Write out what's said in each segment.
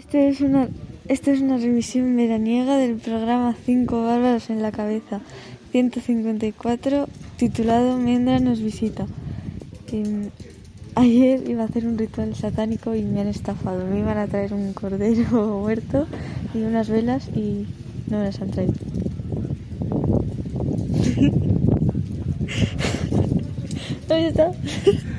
Esto es una, esto es una revisión veraniega del programa Cinco Bárbaros en la Cabeza, 154, titulado Mendra nos visita. Em, ayer iba a hacer un ritual satánico y me han estafado. Me iban a traer un cordero muerto y unas velas y no me las han traído. Ahí está.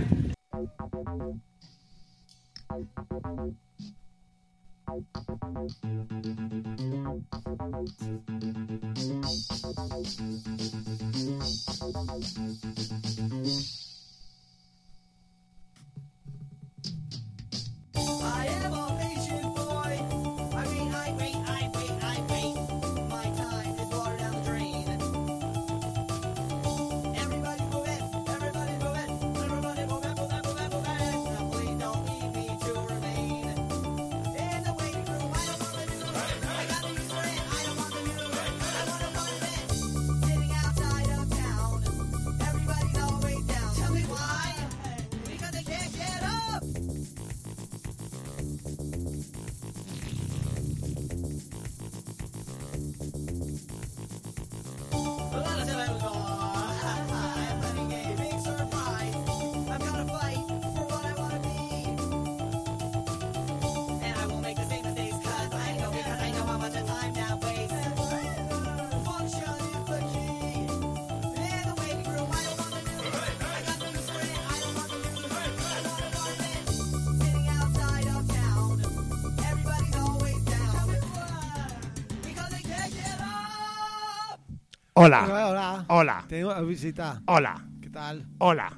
Hola, Hola. hola, Tengo visita. hola, ¿Qué tal? hola,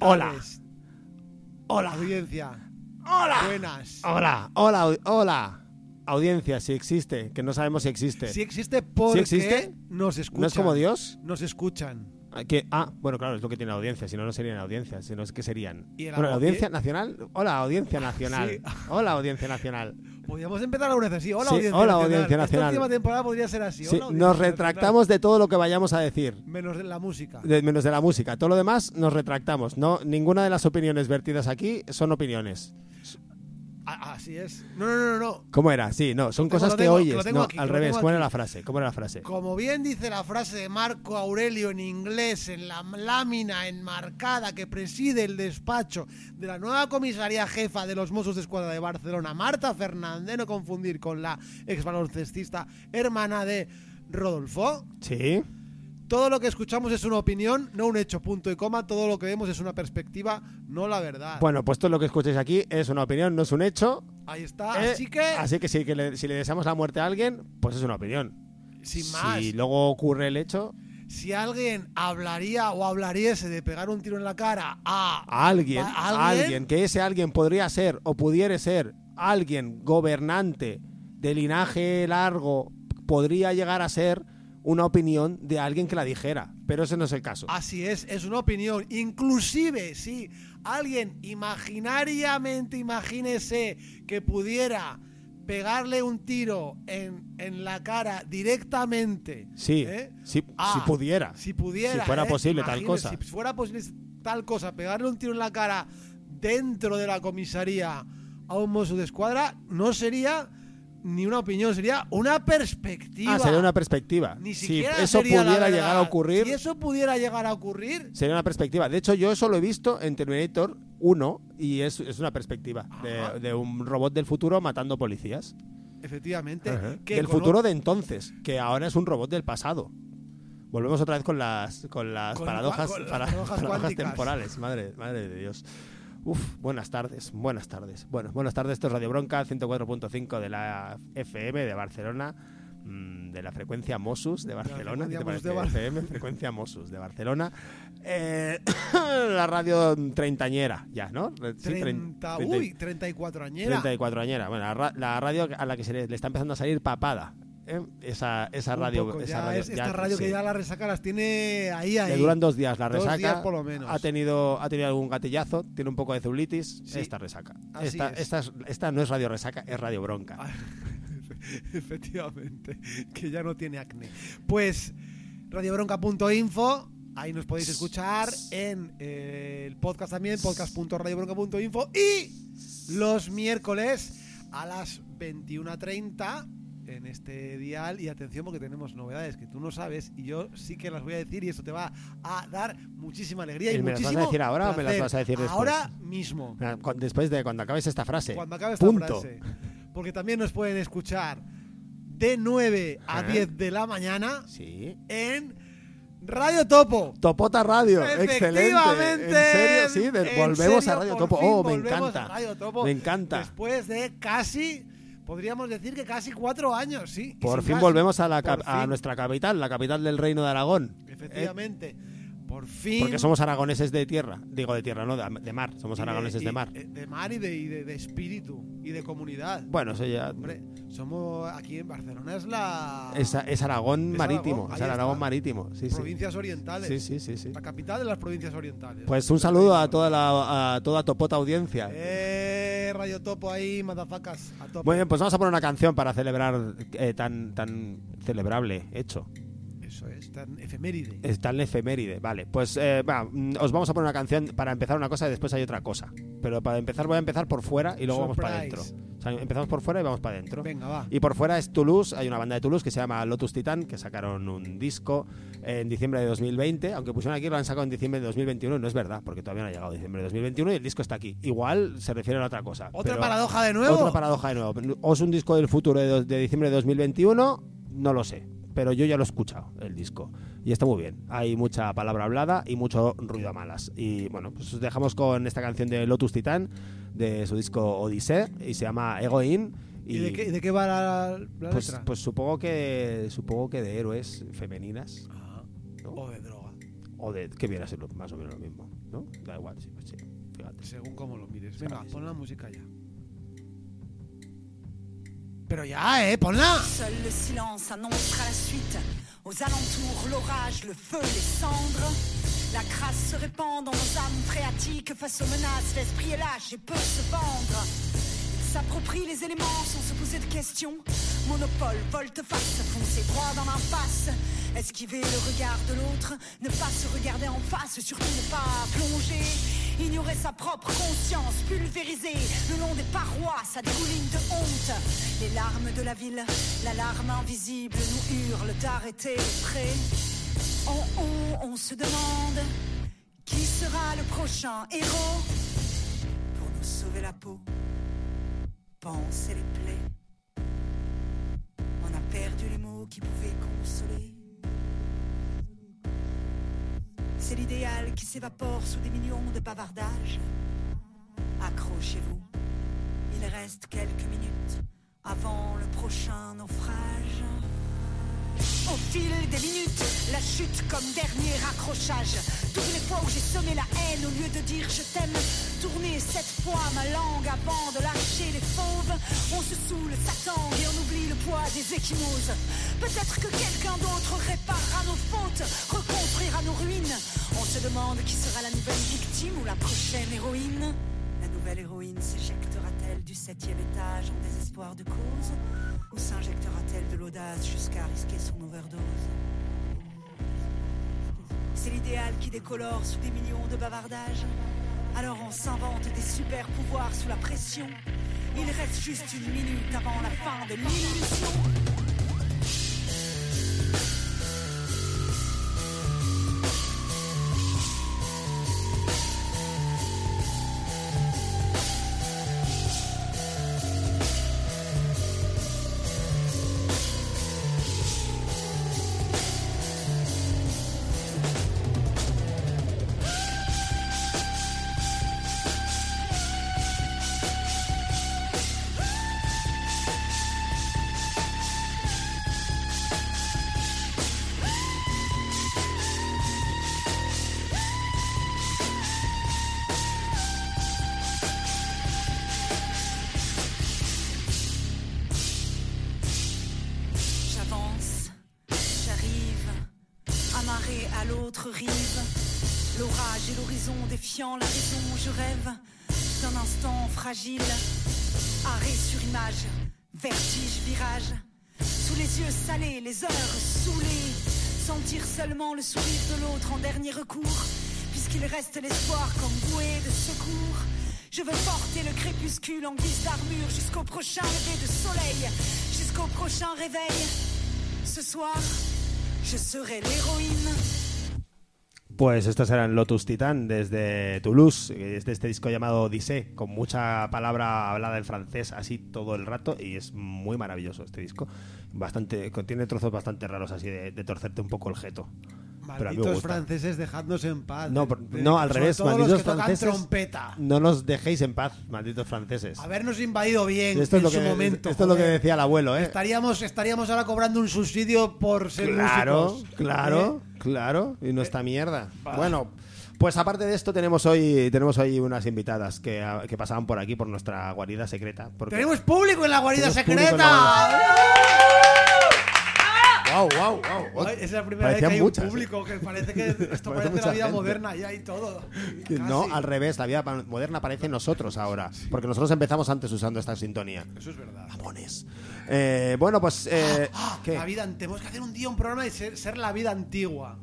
hola, hola, Audiencia. hola, Buenas. hola, hola, hola. Audiencia, si existe, que no sabemos si existe. Si existe porque existe? nos escuchan. ¿No es como Dios? Nos escuchan. Ah, que- ah, bueno, claro, es lo que tiene la audiencia, si no, no serían audiencia, si no es que serían. ¿Y Bueno, la audiencia nacional. Hola, audiencia nacional. Sí. Hola, audiencia nacional. Podríamos empezar alguna vez así. Hola, Sí, Audiencia hola, Nacional. Audiencia Nacional. Esta última temporada podría ser así. Sí, hola, nos Nacional. retractamos de todo lo que vayamos a decir. Menos de la música. de- menos de la música. Todo lo demás nos retractamos. No, ninguna de las opiniones vertidas aquí son opiniones. Ah, así es. No, no, no, no. ¿Cómo era? Sí, no, son tengo, cosas que tengo, oyes. no, aquí, al revés. ¿Cómo era la frase? ¿Cómo era la frase? Como bien dice la frase de Marco Aurelio en inglés en la lámina enmarcada que preside el despacho de la nueva comisaría jefa de los Mossos de Escuadra de Barcelona, Marta Fernández, no confundir con la ex baloncestista hermana de Rodolfo. Sí. Todo lo que escuchamos es una opinión, no un hecho, punto y coma. Todo lo que vemos es una perspectiva, no la verdad. Bueno, pues todo lo que escuchéis aquí es una opinión, no es un hecho. Ahí está. Eh, Así que, Así que, si, que le, si le deseamos la muerte a alguien, pues es una opinión. sin más, Si luego ocurre el hecho, si alguien hablaría o hablariese de pegar un tiro en la cara a, a alguien, ¿A a alguien? alguien, que ese alguien podría ser o pudiera ser alguien gobernante de linaje largo, podría llegar a ser una opinión de alguien que la dijera. Pero ese no es el caso. Así es, es una opinión. Inclusive si alguien imaginariamente, imagínese que pudiera pegarle un tiro en, en la cara directamente. Sí, ¿eh? Ah, si pudiera. Si pudiera. Si fuera ¿eh? posible tal cosa. Si fuera posible tal cosa, pegarle un tiro en la cara dentro de la comisaría a un mozo de escuadra, no sería ni una opinión, sería una perspectiva. Ah, sería una perspectiva. Ni si siquiera eso sería pudiera llegar a ocurrir, Si eso pudiera llegar a ocurrir, sería una perspectiva. De hecho, yo eso lo he visto en Terminator 1 y es, es una perspectiva de, de un robot del futuro matando policías. efectivamente, Ajá. que Del futuro de entonces, que ahora es un robot del pasado. Volvemos otra vez con las, con las Con- paradojas, con las para- paradojas paradojas temporales. Madre, madre de Dios. Uf, buenas tardes, buenas tardes. Bueno, buenas tardes, esto es Radio Bronca 104.5 de la FM de Barcelona, mm, de la frecuencia Mosus de Barcelona. ¿qué te parece? De FM, frecuencia Mosus de Barcelona. Eh, la radio treintañera, ya, ¿no? Sí, trein- 30, treinta y- uy, 34 añera. 34 añera. Bueno, la, ra- la radio a la que se le, le está empezando a salir papada. ¿Eh? Esa, esa radio. poco, esa radio es- esta ya- radio que ya la resaca las tiene ahí, ahí. Le duran dos días la Dos resaca. días por lo menos. Ha tenido, ha tenido algún gatillazo, tiene un poco de celulitis. Sí. Esta resaca. Esta, es. esta, es- esta no es radio resaca, es radio bronca. Ah, Efectivamente, que ya no tiene acné. Pues radiobronca.info, ahí nos podéis escuchar en eh, el podcast también, podcast.radiobronca.info y los miércoles a las 21.30 en este dial y atención porque tenemos novedades que tú no sabes y yo sí que las voy a decir y eso te va a dar muchísima alegría y, ¿Y me las vas a muchísimo decir ahora o me las vas a decir después? Ahora mismo. Ah, Después de cuando acabes esta frase. Cuando acabe esta Punto. frase. Porque también nos pueden escuchar de 9 a Ajá. 10 de la mañana Sí. en Radio Topo. Topota Radio, excelente. Efectivamente. ¿En serio? Sí, volvemos serio, a Radio por Topo. Oh, me encanta. Radio Topo Me encanta. Después de casi, podríamos decir que casi cuatro años, sí. Por fin casi. volvemos a, la cap- a nuestra capital, la capital del Reino de Aragón. ¿eh? Efectivamente. Por fin. Porque somos aragoneses de tierra. Digo de tierra, no, de, de mar. Somos y aragoneses de, y- mar. eh, De mar y de, y de- espíritu y de comunidad. Bueno, eso ya. Hombre, somos aquí en Barcelona, es la. Es, es Aragón Es marítimo. Aragón, es Aragón marítimo. Sí, sí. provincias orientales. Sí, sí, sí, sí. La capital de las provincias orientales. Pues un saludo a toda la a toda Topota audiencia. Eh, Radio Topo ahí, madafacas. A. Muy bien, pues vamos a poner una canción para celebrar eh, tan tan celebrable hecho. Eso es, tan efeméride. Es tan efeméride. Vale, pues eh, va, mm, os vamos a poner una canción para empezar una cosa y después hay otra cosa. Pero para empezar voy a empezar por fuera y luego vamos para adentro. Sea, empezamos por fuera y vamos para adentro. Venga, va. Y por fuera es Toulouse, hay una banda de Toulouse que se llama Lotus Titan, que sacaron un disco en diciembre de 2020, aunque pusieron aquí lo han sacado en diciembre de 2021, y no es verdad, porque todavía no ha llegado diciembre de 2021 y el disco está aquí. Igual se refiere a otra cosa. Otra paradoja de nuevo. Otra paradoja de nuevo. O es un disco del futuro de, de diciembre de 2021, no lo sé. Pero yo ya lo he escuchado, el disco. Y está muy bien. Hay mucha palabra hablada y mucho ruido a malas. Y bueno, pues os dejamos con esta canción de Lotus Titan, de su disco Odyssey, y se llama Egoin. ¿Y, de, qué, de qué va la, la pues, letra? pues supongo que supongo que de héroes femeninas Ah, ¿no? O de droga, o de que viera a ser más o menos lo mismo, ¿no? Da igual, sí, pues sí. Fíjate. según cómo lo mires. Venga, pon la música ya. Pero ya, ¿eh? Seul le silence annoncera la suite. Aux alentours, l'orage, le feu, les cendres. La crasse se répand dans nos âmes phréatiques. Face aux menaces, l'esprit est lâche et peut se vendre. S'approprie les éléments sans se poser de questions. Monopole, volte-face, foncer droit dans l'impasse. Esquiver le regard de l'autre, ne pas se regarder en face, surtout ne pas plonger. Ignorer sa propre conscience, pulvérisée le long des parois, ça dégouline de honte. Les larmes de la ville, l'alarme invisible nous hurle d'arrêter trait. En haut, on se demande qui sera le prochain héros pour nous sauver la peau, penser les plaies. On a perdu les mots qui pouvaient consoler. C'est l'idéal qui s'évapore sous des millions de bavardages. Accrochez-vous, il reste quelques minutes avant le prochain naufrage. Au fil des minutes, la chute comme dernier accrochage. Toutes les fois où j'ai semé la haine au lieu de dire je t'aime, tourner cette fois ma langue avant de lâcher les fauves. On se saoule, s'attend et on oublie le poids des échymoses. Peut-être que quelqu'un d'autre réparera nos fautes, reconstruira nos ruines. On se demande qui sera la nouvelle victime ou la prochaine héroïne. La nouvelle héroïne s'éjectera-t-elle du septième étage en désespoir de cause? S'injectera-t-elle de l'audace jusqu'à risquer son overdose C'est l'idéal qui décolore sous des millions de bavardages. Alors on s'invente des super pouvoirs sous la pression. Il reste juste une minute avant la fin de l'illusion. L'orage et l'horizon défiant la raison, je rêve d'un instant fragile. Arrêt sur image, vertige, virage. Sous les yeux salés, les heures saoulées. Sentir seulement le sourire de l'autre en dernier recours. Puisqu'il reste l'espoir comme bouée de secours. Je veux porter le crépuscule en guise d'armure jusqu'au prochain lever de soleil, jusqu'au prochain réveil. Ce soir, je serai l'héroïne. Pues estos eran Lotus Titan desde Toulouse, que es de este disco llamado Odyssée, con mucha palabra hablada en francés así todo el rato y es muy maravilloso este disco. Bastante, contiene trozos bastante raros así de, de torcerte un poco el jeto. Pero a mí me Malditos gusta. franceses dejadnos en paz. No, por- de- no, al sobre revés, todo los malditos que tocan franceses. trompeta. No nos dejéis en paz, malditos franceses. Habernos invadido bien Esto es en lo su que, momento. esto es lo que joder. decía el abuelo, ¿eh? Estaríamos, estaríamos ahora cobrando un subsidio por ser Claro, músicos. claro, ¿Eh? claro. Y nuestra mierda. Bueno, pues aparte de esto tenemos hoy tenemos hoy unas invitadas que, que pasaban por aquí por nuestra guarida secreta. porque- Tenemos público en la guarida Tenemos público en secreta. Wow, wow, wow. Es la primera vez Parecían que hay muchas, un público que parece que esto Parece parece la vida gente. moderna y todo. Que Casi. No, al revés, la vida moderna parece nosotros ahora. Porque nosotros empezamos antes usando esta sintonía. Eso es verdad. Mamones. Eh, bueno, pues. Eh, Ah, ¿qué? la vida, tenemos que hacer un día un programa de ser, ser la vida antigua.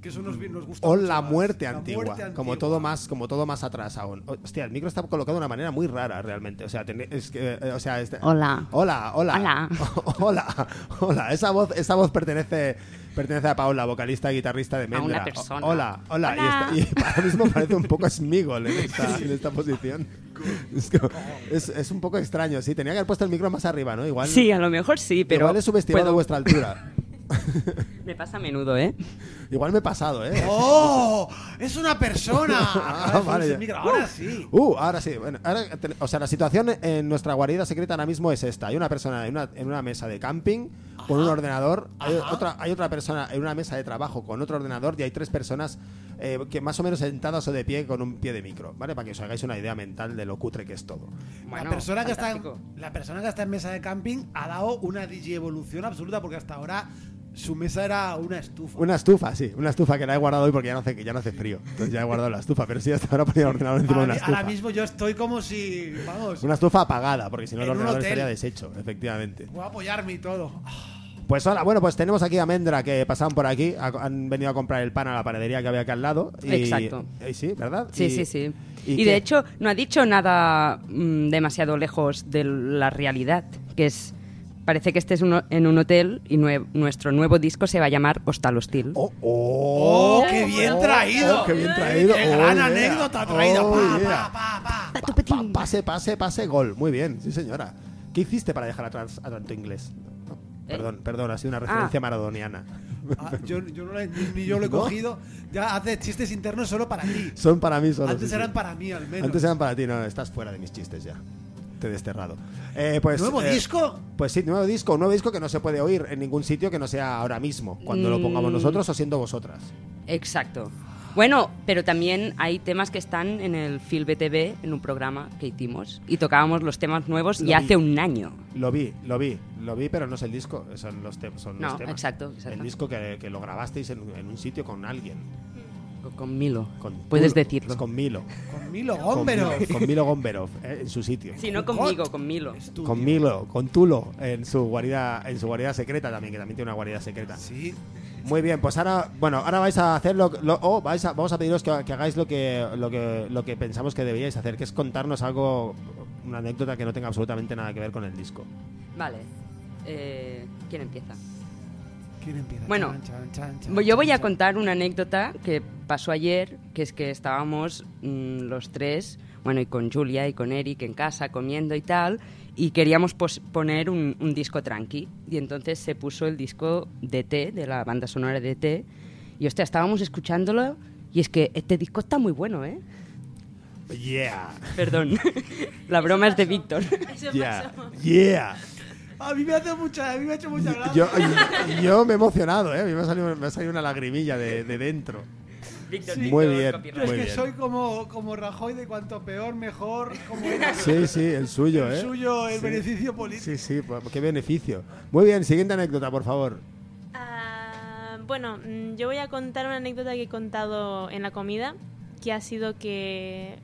Que eso nos, nos gusta O mucho la muerte, La antigua, muerte como antigua. todo más como todo más atrás aún. Hostia, el micro está colocado de una manera muy rara realmente. O sea, ten- es que, eh, o sea, este- Hola. Hola, hola. Hola. hola. Hola. Esa voz esa voz pertenece pertenece a Paula, vocalista y guitarrista de Mendra. una persona. O- Hola, hola. Hola. Y, está- y ahora mismo parece un poco Smigol en esta, en esta posición. Es, como- es- es un poco extraño, sí. Tenía que haber puesto el micro más arriba, ¿no? Igual, Sí, a lo mejor sí, pero. igual he subestimado puedo- vuestra altura. Me pasa a menudo, ¿eh? Igual me he pasado, ¿eh? ¡Oh! ¡Es una persona! Ah, vale, micro. Ahora sí. Uh, ahora sí. Bueno, ahora te- o sea, la situación en nuestra guarida secreta ahora mismo es esta. Hay una persona en una, en una mesa de camping con un ordenador. Hay otra, hay otra persona en una mesa de trabajo con otro ordenador y hay tres personas eh, que más o menos sentadas o de pie con un pie de micro, ¿vale? Para que os hagáis una idea mental de lo cutre que es todo. Bueno, la, persona que está en, la persona que está en mesa de camping ha dado una digievolución absoluta porque hasta ahora su mesa era una estufa. Una estufa, sí, una estufa que la he guardado hoy porque ya no hace, ya no hace frío. Entonces ya he guardado la estufa, pero sí, hasta ahora ponía el ordenador encima de una estufa. ahora mismo yo estoy como si, vamos, Una estufa apagada, porque si no el ordenador hotel. estaría deshecho, efectivamente. voy a apoyarme y todo. Pues hola, bueno, pues tenemos aquí a Mendra que pasaban por aquí, ha- han venido a comprar el pan a la panadería que había aquí al lado. Y, Exacto. y sí, ¿verdad? Sí, Y- sí, sí. ¿y de hecho, no ha dicho nada mm, demasiado lejos de la realidad, que es. Parece que estés uno- en un hotel y nue- nuestro nuevo disco se va a llamar Hostal Hostil. ¡Oh, oh! ¡Oh, qué bien traído! ¡Oh, qué bien traído! ¡Qué Oh, gran yeah. anécdota traída! Oh, pa, yeah. pa, pa, pa. Pa- pa- pase, pase, pase, gol. Muy bien, sí, señora. ¿Qué hiciste para dejar atrás a tanto inglés? No, ¿Eh? Perdón, perdón, ha sido una referencia Ah. maradoniana. Ah, yo, yo no la- ni, ni yo lo he ¿No? cogido. Ya hace chistes internos solo para ti. Son para mí solo. Antes sí, sí. eran para mí, al menos. Antes eran para ti, no, estás fuera de mis chistes ya. Te he desterrado. Eh, pues, ¿Nuevo eh, disco? Pues sí, nuevo disco, un nuevo disco que no se puede oír en ningún sitio que no sea ahora mismo, cuando lo pongamos Mm. nosotros o siendo vosotras. Exacto. Bueno, pero también hay temas que están en el Phil BTV, en un programa que hicimos, y tocábamos los temas nuevos Lo ya vi. hace un año. Lo vi, lo vi, lo vi, pero no es el disco, son los, te- son los No, temas. exacto, exacto. El disco que, que lo grabasteis en, en un sitio con alguien. Con- Milo. Con Puedes decirlo. es con Milo. Con Milo Con. Milo- con Milo Gomberov, eh, en su sitio. Sí, no conmigo, con Milo. Con Milo, con Tulo, en su guarida, en su guarida secreta también, que también tiene una guarida secreta. Sí. Muy bien, pues ahora, bueno, ahora vais a hacer lo, lo- o vais a, vamos a pediros que, que hagáis lo que, lo que, lo que pensamos que deberíais hacer, que es contarnos algo, una anécdota que no tenga absolutamente nada que ver con el disco. Vale. Eh, ¿Quién empieza? ¿Quién empieza? Bueno, Chan, chan, chan, chan, Yo voy chan, a contar una anécdota que pasó ayer, que es que estábamos mm, los tres, bueno, y con Julia y con Eric en casa comiendo y tal, y queríamos pos- poner un, un disco tranqui. Y entonces se puso el disco de T, de la banda sonora de T, y hostia, estábamos escuchándolo, y es que este disco está muy bueno, ¿eh? Yeah, Perdón, la broma es de Víctor. yeah, yeah. A mí me hace mucha, a mí me ha hecho mucha gracia. Yo, yo me he emocionado, ¿eh? A mí me ha salido, me ha salido una lagrimilla de, de dentro. Víctor, Muy bien, Yo es muy que bien. soy como, como Rajoy de cuanto peor, mejor. Como era Sí, sí, el suyo, el ¿eh? suyo, el Sí. beneficio político. Sí, sí, pues, qué beneficio. Muy bien, siguiente anécdota, por favor. Ah, bueno, mm, yo voy a contar una anécdota que he contado en la comida, que ha sido que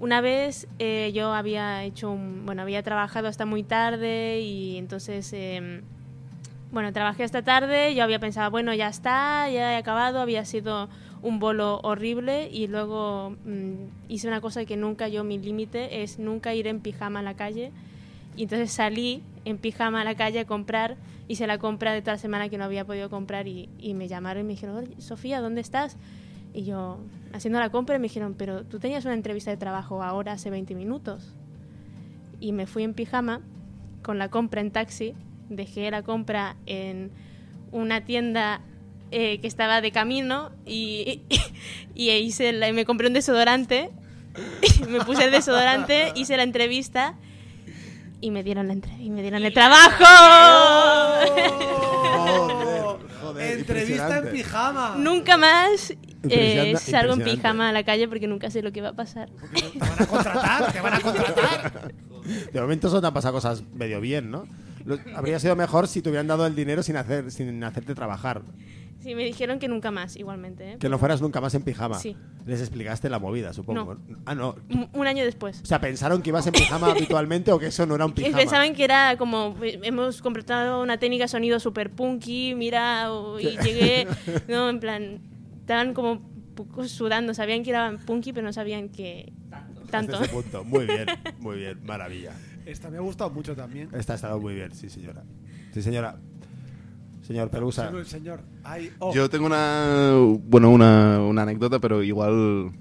una vez eh, yo había hecho un, bueno, había trabajado hasta muy tarde y entonces em, Bueno, trabajé esta tarde, yo había pensado, bueno, ya está, ya he acabado, había sido un bolo horrible y luego mm, hice una cosa que nunca yo, mi límite es nunca ir en pijama a la calle. Y entonces salí en pijama a la calle a comprar, hice la compra de toda la semana que no había podido comprar y, y me llamaron y me dijeron, "Oye, Sofía, ¿dónde estás? Y yo, haciendo la compra, me dijeron, pero tú tenías una entrevista de trabajo ahora hace 20 minutos. Y me fui en pijama con la compra en taxi, dejé la compra en una tienda eh, que estaba de camino y, y, hice la- me compré un desodorante, me puse el desodorante, hice la entrevista y me dieron la entre- y me dieron el trabajo. Joder, joder, Entrevista en pijama. nunca más eh, salgo en pijama a la calle porque nunca sé lo que va a pasar. Te van a contratar, te van a contratar. De momento solo te han pasado cosas medio bien, ¿no? Lo- habría sido mejor si te hubieran dado el dinero sin, hacer, sin hacerte trabajar. Sí, me dijeron que nunca más, igualmente. ¿eh? Que no fueras nunca más en pijama. Sí. Les explicaste la movida, supongo. Ah, no. Un- Un año después. O sea, pensaron que ibas en pijama habitualmente o que eso no era un Y pijama. pensaban que era como, eh, hemos contratado una técnica de sonido super punky, mira, o- y llegué, no, en plan, estaban como sudando, sabían que era punky, pero no sabían que tanto. Hasta ese punto. Muy bien, muy bien, maravilla. Esta me ha gustado mucho también. Esta ha estado muy bien, sí, señora. Sí, señora. Señor Pelusa. Señor. Ay, oh. Yo tengo una, bueno, una, una anécdota, pero igual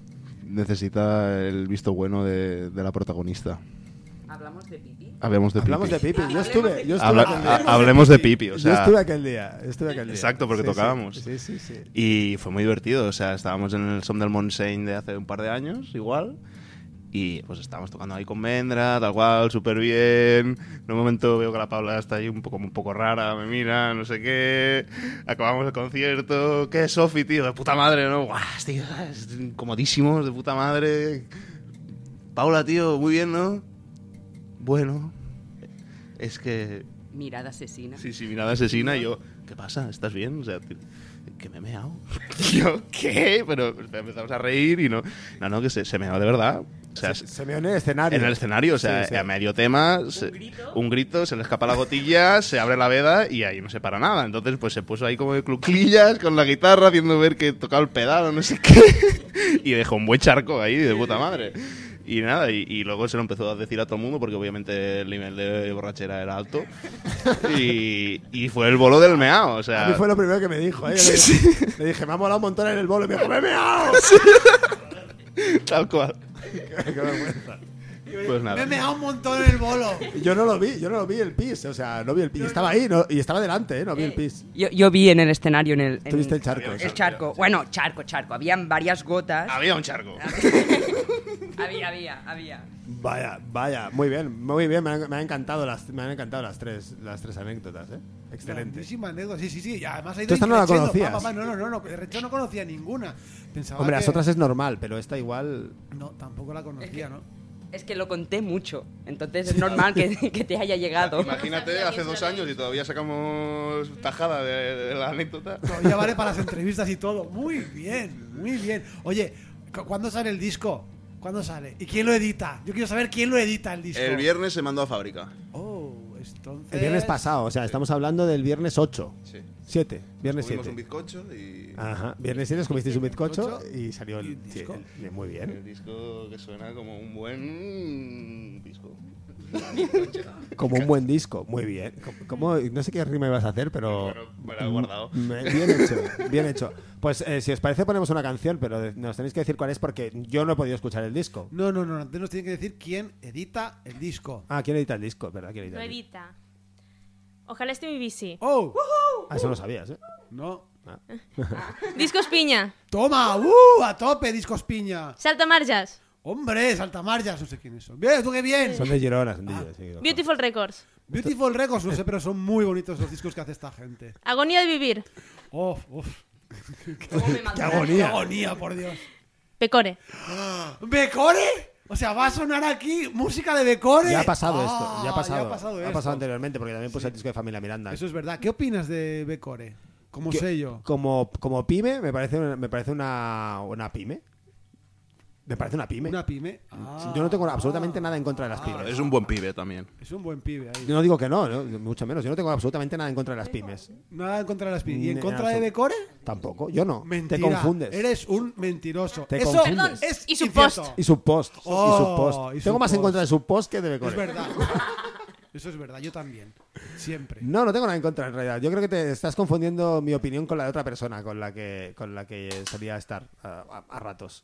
necesita el visto bueno de, de la protagonista. Hablamos de pipí. Hablemos de Hablamos de Pipi. Pipi. Yo estuve, yo estuve Habla- aquel ha- día. hablemos de Pipi, o Yo sea, estuve aquel día. Estuve aquel día. Exacto, porque Sí, tocábamos. Sí, sí, sí. Y fue muy divertido, o sea, estábamos en el Som del Montseny de hace un par de años, igual. Y pues estábamos tocando ahí con Mendra, tal cual, súper bien. En un momento veo que la Paula está ahí un poco, un poco rara, me mira, no sé qué. Acabamos el concierto. ¿Qué es Sofi, tío? De puta madre, ¿no? Guau, tío, es comodísimos, de puta madre. Paula, tío, muy bien, ¿no? Bueno, es que Mirada asesina. Sí, sí, mirada asesina y yo, ¿qué pasa? ¿Estás bien? O sea, que me he meado. Yo, ¿qué? Pero empezamos a reír y no. No, no, que se, se meó de verdad. O sea, Se, se meó en el escenario. en el escenario, o sea, Sí, sí. a medio tema, se- un grito, se le escapa la gotilla, se abre la veda y ahí no se para nada. Entonces, pues se puso ahí como de cluclillas con la guitarra, haciendo ver que tocaba el pedal o no sé qué. y dejó un buen charco ahí de puta madre. Y nada, y, y luego se lo empezó a decir a todo el mundo porque obviamente el nivel de borrachera era alto. Y, y fue el bolo del meao, o sea. A mí fue lo primero que me dijo. ¿eh? Le, Sí, dije, le dije, me ha molado un montón en el bolo. Y me dijo, ¡me he meado! Tal cual. Qué vergüenza. Pues Me he nada. meado un montón en el bolo. Yo no lo vi, yo no lo vi el pis. O sea, no vi el pis. Estaba ahí no- y estaba delante, ¿eh? No vi el pis. Yo, yo vi en el escenario, en el... en- Tuviste el charco. El charco. Bueno, charco, charco. Habían varias gotas. Había un charco. Había, había, había. Vaya, vaya, muy bien, muy bien, me han, me han encantado las, me han encantado las tres, las tres anécdotas, ¿eh? Excelente. Grandísima anécdota, sí, sí, sí. Y además ha ido Tú esta no la increciendo. conocías. Pa, pa, pa, no, no, no, no. De hecho, no conocía ninguna. Pensaba Hombre, que... las otras es normal, pero esta igual. No, tampoco la conocía, ¿no? Es que lo conté mucho. Entonces es normal que, que te haya llegado. Imagínate, hace dos años y todavía sacamos tajada de, de la anécdota. Todavía vale para las entrevistas y todo. Muy bien, muy bien. Oye, ¿cu- ¿cuándo sale el disco? ¿Cuándo sale? ¿Y quién lo edita? Yo quiero saber quién lo edita el disco. El viernes se mandó a fábrica. Oh, entonces... El viernes pasado, o sea, estamos hablando del viernes 8. Sí. 7, viernes Comimos 7. un bizcocho y. Ajá, viernes 7 comisteis un bizcocho y salió y el. sí, disco. el- muy El bien. disco que suena como un buen disco. Como un buen disco, muy bien. Como, como- no sé qué rima ibas a hacer, pero. Bueno, me lo he guardado. Mm, Bien hecho, bien hecho. Pues eh, si os parece, ponemos una canción, pero de- nos tenéis que decir cuál es porque yo no he podido escuchar el disco. No, no, no. Antes nos tiene que decir quién edita el disco. Ah, ¿quién edita el disco? ¿Verdad? ¿Quién edita Lo el disco? edita. Ojalá esté mi bici. ¡Oh! Ah, eso lo sabías, ¿eh? No. Ah. Discos Piña. ¡Toma! ¡Uh! A tope, discos piña. Salta Marjas. ¡Hombre! Saltamarjas, no sé quiénes son. ¡Bien, tú qué bien! Son de Girona, son de Girona, sí, ojo. Beautiful Records. Beautiful Records, no sé, pero son muy bonitos los discos que hace esta gente. Agonía de vivir. ¡Uf! ¡Uf! ¡Qué ¡Qué agonía! agonía, por Dios! Pecore. ¿Becore? O sea, va a sonar aquí música de Becore. Ya ha pasado Ah, esto, ya ha pasado. Ya ha pasado, ha pasado anteriormente porque también puse el disco de Familia Miranda. Eso es verdad. ¿Qué opinas de Becore? Como sello. Como, como pyme, me parece, me parece una, una pyme. Me parece una pyme. Una pyme. Ah. Yo no tengo absolutamente nada en contra de las pymes. Es un buen pibe también. Es un buen pibe ahí. Yo no digo que no, ¿no? mucho menos. Yo no tengo absolutamente nada en contra de las pymes. Nada en contra de las pymes. ¿Y en contra de Decore? Tampoco. Yo no. Mentira. Te confundes. Eres un mentiroso. Te Eso confundes. es Y su post. Y subpost. Oh, y subpost. y tengo más en contra de subpost que de Becore. Es verdad. Eso es verdad, yo también. Siempre. No, no tengo nada en contra en realidad. Yo creo que te estás confundiendo mi opinión con la de otra persona con la que, con la que solía estar a, a- a ratos.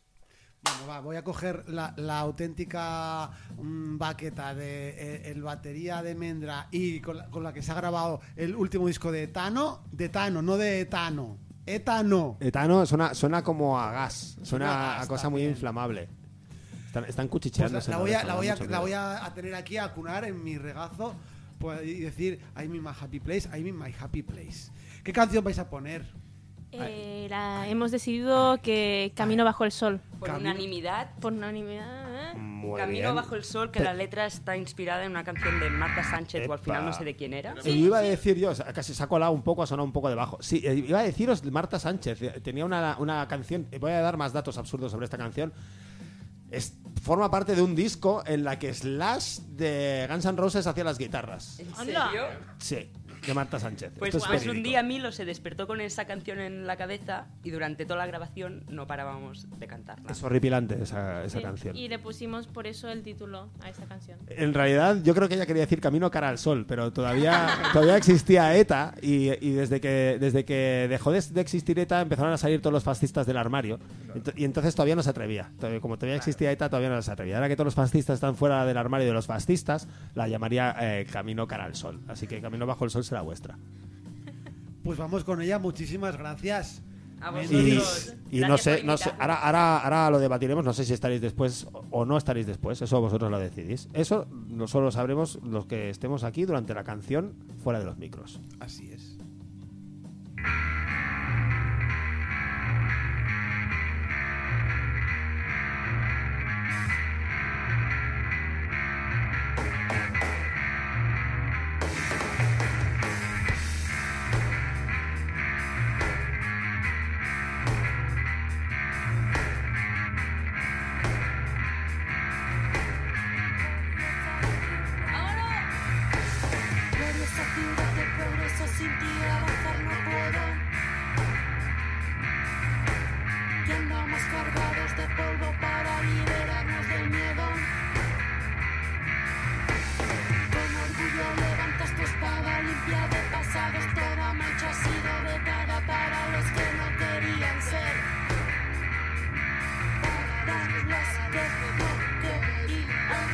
Bueno, va, voy a coger la, la auténtica mm, baqueta de eh, el batería de Mendra y con la, con la que se ha grabado el último disco de Etano. De Etano, no de Etano. Etano. Etano suena, suena como a gas. Suena Suena a cosa muy inflamable. Están, están Pues la, voy a, la a, voy a a tener aquí a cunar en mi regazo pues, y decir I'm in my happy place, I'm in my happy place. ¿Qué canción vais a poner? Eh, la- hemos decidido que Camino bajo el sol. Por Camino- unanimidad, Por unanimidad. ¿eh? Muy Camino bien. bajo el sol, que la letra está inspirada en una canción de Marta Sánchez, o al final Epa. no sé de quién era. Iba a decir yo, casi se ha colado un poco, ha sonado un poco debajo. Sí, eh, iba a deciros Marta Sánchez. Tenía una, una canción, voy a dar más datos absurdos sobre esta canción. Es, forma parte de un disco en la que Slash de Guns N' Roses hacía las guitarras. ¿En serio? Sí, de Marta Sánchez. Pues, Esto es pues un día Milo se despertó con esa canción en la cabeza y durante toda la grabación no parábamos de cantarla. Es horripilante esa, esa Sí, canción. Y le pusimos por eso el título a esta canción. En realidad, yo creo que ella quería decir camino cara al sol, pero todavía, todavía existía ETA y, y desde, que, desde que dejó de, de existir ETA empezaron a salir todos los fascistas del armario. Ent- Y entonces todavía no se atrevía. Como todavía existía ETA, todavía no se atrevía. Ahora que todos los fascistas están fuera del armario de los fascistas, la llamaría eh, camino cara al sol. Así que camino bajo el sol será vuestra. Pues vamos con ella, muchísimas gracias. A Y, no sé, no sé, ahora, ahora, ahora lo debatiremos, no sé si estaréis después o- no estaréis después, eso vosotros lo decidís. Eso lo solo sabremos los que estemos aquí durante la canción fuera de los micros. Así es. Para los que no querían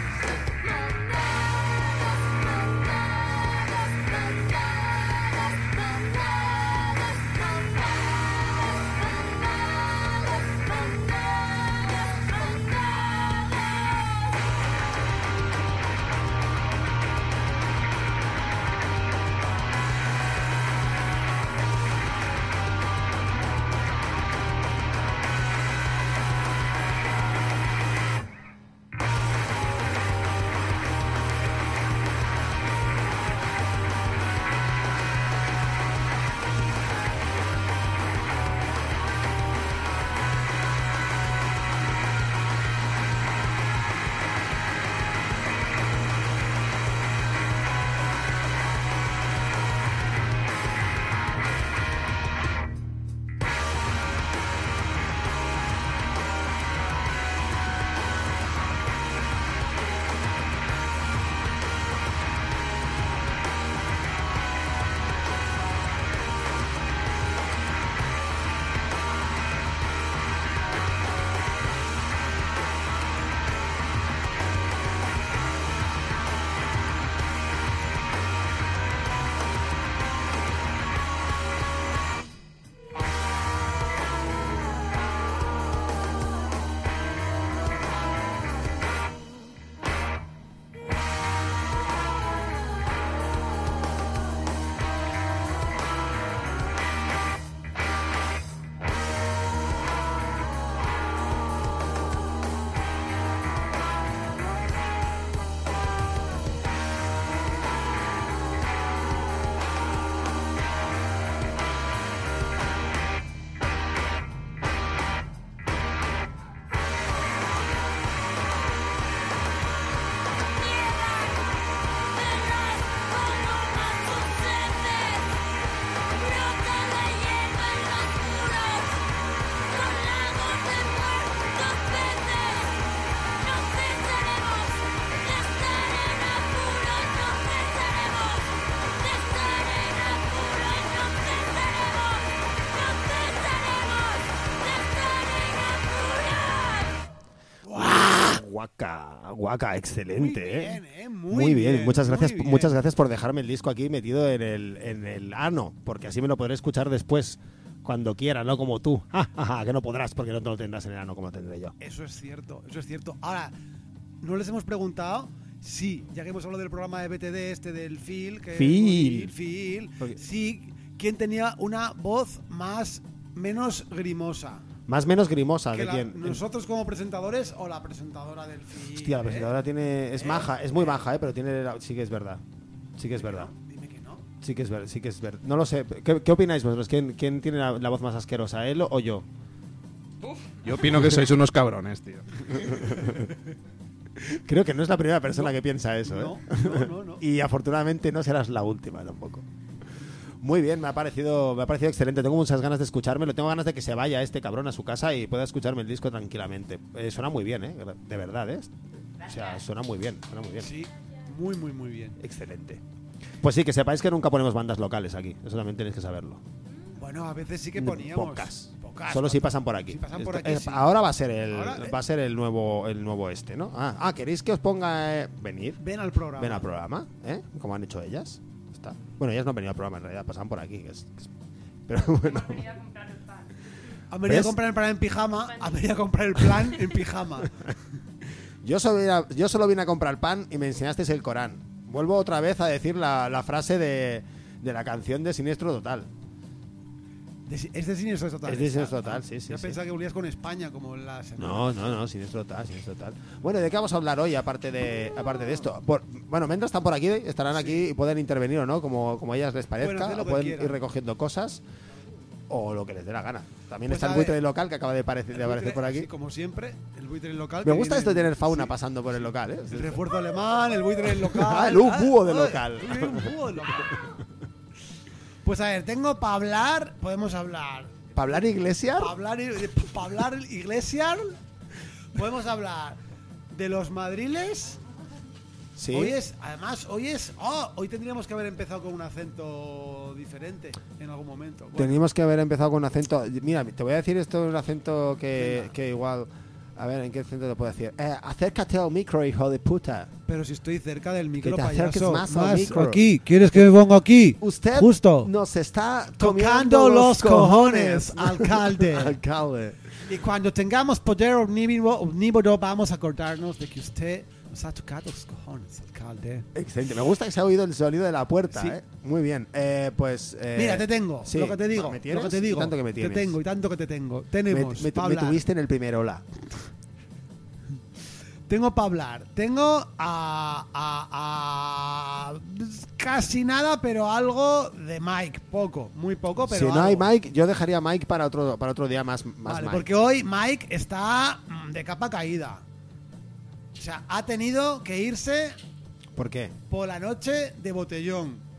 Guaca, excelente, Muy bien, ¿eh? ¿eh? Muy bien. bien, muchas muy gracias, bien. muchas gracias por dejarme el disco aquí metido en el, en el ano, porque así me lo podré escuchar después, cuando quiera, no como tú. Ja, ja, ja, que no podrás porque no te lo tendrás en el ano como lo tendré yo. Eso es cierto, eso es cierto. Ahora, no les hemos preguntado si, ya que hemos hablado del programa de BTD este del Phil, que Phil. Phil, Porque- sí, quién tenía una voz más menos grimosa. Más menos grimosa Que de la- quién. nosotros como presentadores o la presentadora del Phil. Hostia, la ¿eh? presentadora tiene. Es ¿Eh? maja, es muy maja, ¿eh? pero tiene. la- Sí que es verdad. Sí que es verdad. Dime que no. Sí que es verdad. Sí que es verdad. No lo sé. ¿Qué, qué opináis vosotros? ¿Quién, quién tiene la, la voz más asquerosa, él o yo? Yo opino que sois unos cabrones, tío. Creo que no es la primera persona que piensa eso, ¿eh? No, no, no, no. y afortunadamente no serás la última tampoco. Muy bien, me ha parecido, me ha parecido excelente. Tengo muchas ganas de escuchármelo. Tengo ganas de que se vaya este cabrón a su casa y pueda escucharme el disco tranquilamente. Eh, suena muy bien, ¿eh? De verdad, ¿eh? O sea, suena muy bien, suena muy bien. Sí, muy, muy, muy bien. Excelente. Pues sí, que sepáis que nunca ponemos bandas locales aquí. Eso también tenéis que saberlo. Bueno, a veces sí que poníamos. Pocas. Pocas. Solo si pasan por aquí. Si pasan por Esto- aquí, eh, sí. Ahora va a ser el, Ahora, eh. va a ser el nuevo, el nuevo este, ¿no? Ah, ah, ¿queréis que os ponga eh, venir? Ven al programa. Ven al programa, ¿eh? Como han hecho ellas. Está. Bueno, ellas no han venido al programa en realidad, pasaban por aquí. que es- que es- Pero bueno. Han venido a ¿Ves? comprar el plan en pijama. Han venido a comprar el plan en pijama. Yo solo, vine a, yo solo vine a comprar pan y me enseñasteis el Corán. Vuelvo otra vez a decir la, la frase de, de la canción de Siniestro Total. Es de Siniestro Total. Es de Siniestro Total, sí, sí, Yo sí. pensaba que volvías con España como la semana. No, no, no, Siniestro Total, Siniestro Total. Bueno, ¿de qué vamos a hablar hoy aparte de, aparte de esto? Por- bueno, Mendra están por aquí, estarán aquí y pueden intervenir o no, como, como a ellas les parezca. lo o pueden quieran. ir recogiendo cosas o lo que les dé la gana. También Pues está el buitre ver, local que acaba de, aparecer- El de aparecer buitre, por aquí. sí, como siempre, el buitre local. Me gusta esto de en- tener fauna sí, pasando por el local, ¿eh? El refuerzo alemán, el buitre del local. Ah, el un búho de local. sí, un búho de local. Pues a ver, tengo para hablar, podemos hablar. ¿Para hablar Iglesias? Para hablar, pa hablar Iglesias, podemos hablar de los madriles. Sí. Hoy es, además, hoy es. Oh, hoy tendríamos que haber empezado con un acento diferente en algún momento. Bueno, Teníamos que haber empezado con un acento. Mira, te voy a decir esto en un acento que, que igual. A ver, ¿en qué acento te puedo decir? Eh, acércate al micro, hijo de puta. Pero si estoy cerca del micro, te acerques payaso. más al micro. aquí. ¿Quieres que me ponga aquí? Usted Justo. nos está Tocando los cojones, alcalde. alcalde. Y cuando tengamos poder omnívodo, vamos a acordarnos de que usted nos ha tocado los cojones, alcalde. Excelente. Me gusta que se ha oído el sonido de la puerta, Sí. ¿eh? Muy bien. Eh, pues. eh, Mira, te tengo. sí. Lo que te digo. ¿Me tienes? Lo que te digo. Y tanto que me tienes. Te tengo y tanto que te tengo. Me, Tenemos. me- me hablar. tuviste en el primer hola. Tengo para hablar. Tengo a, a- a- casi nada, pero algo de Mike. Poco, muy poco, pero. si no hay. Mike, yo dejaría a Mike para otro, para otro día más, más Vale, Mike. porque hoy Mike está mm, de capa caída. O sea, ha tenido que irse ¿Por qué? por la noche de botellón.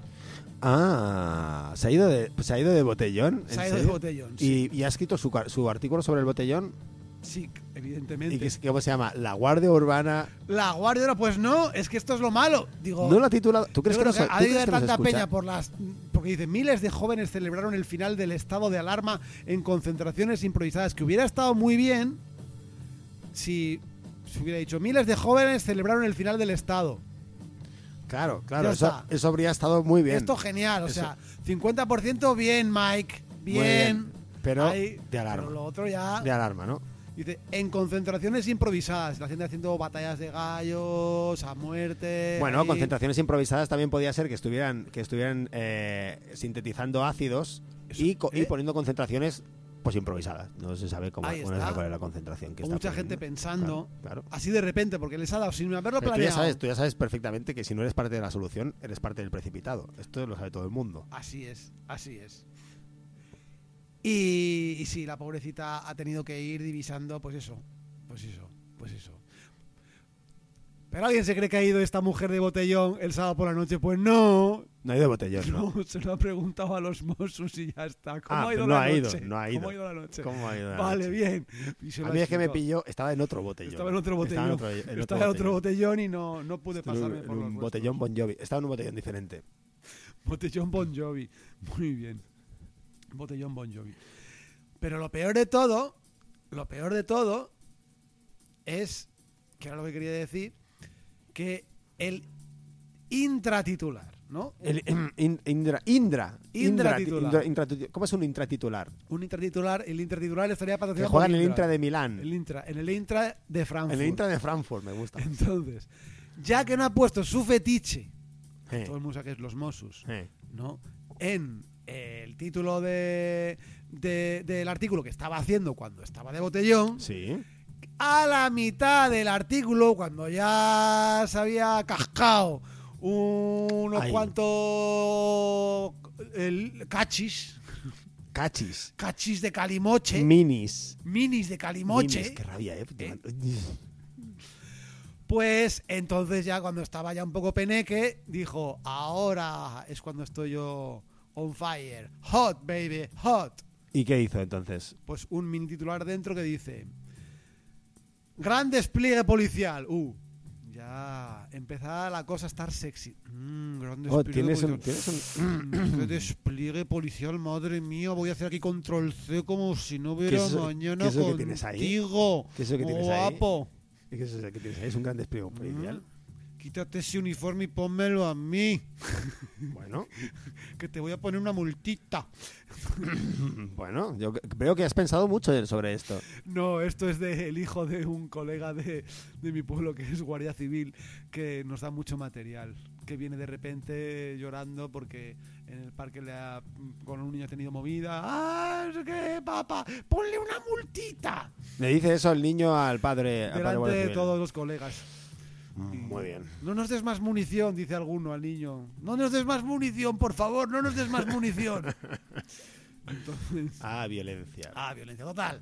Ah, se ha ido de, se ha ido de botellón. ¿En Se ha ido de botellón, Y, y ha escrito su, su artículo sobre el botellón. Sí, evidentemente. ¿Y qué, es- cómo se llama? La Guardia Urbana. La Guardia Urbana, pues no, es que esto es lo malo. Digo, No lo ha titulado. ¿Tú crees que, nos, que ha ¿tú habido que tanta peña por las porque dice miles de jóvenes celebraron el final del estado de alarma en concentraciones improvisadas que hubiera estado muy bien si se hubiera dicho miles de jóvenes celebraron el final del estado Claro, claro. Eso, eso habría estado muy bien. esto genial o Eso- sea 50% bien Mike bien, Pero Ahí, de alarma. pero lo otro ya De alarma, ¿no? Dice en concentraciones improvisadas la gente haciendo batallas de gallos a muerte Bueno, ahí. concentraciones improvisadas también podía ser que estuvieran, que estuvieran eh, sintetizando ácidos y, co- y ¿eh? poniendo concentraciones pues improvisadas. No se sabe cómo no se está. sabe cuál es la concentración que O está mucha gente pensando Claro, claro. así de repente porque les ha dado sin haberlo Pero tú ya, planeado sabes, tú ya sabes perfectamente que si no eres parte de la solución, eres parte del precipitado. Esto lo sabe todo el mundo. Así es, así es. Y, y sí, la pobrecita ha tenido que ir divisando, pues eso, pues eso, pues eso. Pero alguien se cree que ha ido esta mujer de botellón el sábado por la noche. Pues no, No hay de botellón, ¿no? no, se lo ha preguntado a los Mossos y ya está. ¿Cómo Ah, ha ido pero no la ha ido, noche? no ha ¿Cómo ido. ha ido la noche? ¿Cómo ha ido la Vale, noche? bien. A ha mí es que me pilló, estaba en otro botellón. Estaba en otro botellón. Estaba en otro, en Estaba en otro botellón y no, no pude en pasarme por en los un botellón Bon Jovi. Estaba en un botellón diferente. Botellón Bon Jovi. Muy bien. Botellón Bon Jovi. Pero lo peor de todo, lo peor de todo es que era lo que quería decir, que el intratitular, ¿no? El, in- Indra, Indra, Indra Indra. Indra- ¿Cómo es un intratitular? Un intratitular, el intratitular estaría Que patrocinado juega en el. Intra de Milán. El Intra, en el Intra de Frankfurt. En el Intra de Frankfurt, me gusta. Entonces, ya que no ha puesto su fetiche, Eh, todo el mundo sabe que es los Mossos, eh. ¿no? En el título de, de- del artículo que estaba haciendo cuando estaba de botellón, Sí. a la mitad del artículo, cuando ya se había cascado unos Ahí. cuantos el, cachis, Cachis. cachis de calimoche, Minis. minis de calimoche, Minis, qué rabia, eh. ¿Eh? Pues entonces ya cuando estaba ya un poco peneque, dijo, ahora es cuando estoy yo on fire. Hot, baby, hot. ¿Y qué hizo entonces? Pues un mini titular dentro que dice, gran despliegue policial. Uh, ya empezaba la cosa a estar sexy. Mm, gran Oh, despliegue tienes un, policial. tienes un- Mm, qué despliegue policial, madre mía. Voy a hacer aquí control C como si no ¿Qué hubiera mañana qué es eso que contigo. tienes ahí? ¿Qué es eso que tienes ahí? Guapo. ¿Y qué es eso que tienes ahí? Es un gran despliegue policial. Quítate ese uniforme y pónmelo a mí. Bueno, Que te voy a poner una multita. bueno, yo c- veo que has pensado mucho sobre esto. No, esto es del hijo de un colega de, de mi pueblo que es guardia civil, que nos da mucho material. Que viene de repente llorando porque en el parque le ha, con un niño ha tenido movida. ¡Ah, que, papá! ¡Ponle una multita! Le dice eso el niño al padre. al padre Delante de todos los colegas. Mm, Muy bien. No nos des más munición, dice alguno al niño. No nos des más munición, por favor, no nos des más munición. Entonces, Ah, violencia. ah, violencia total.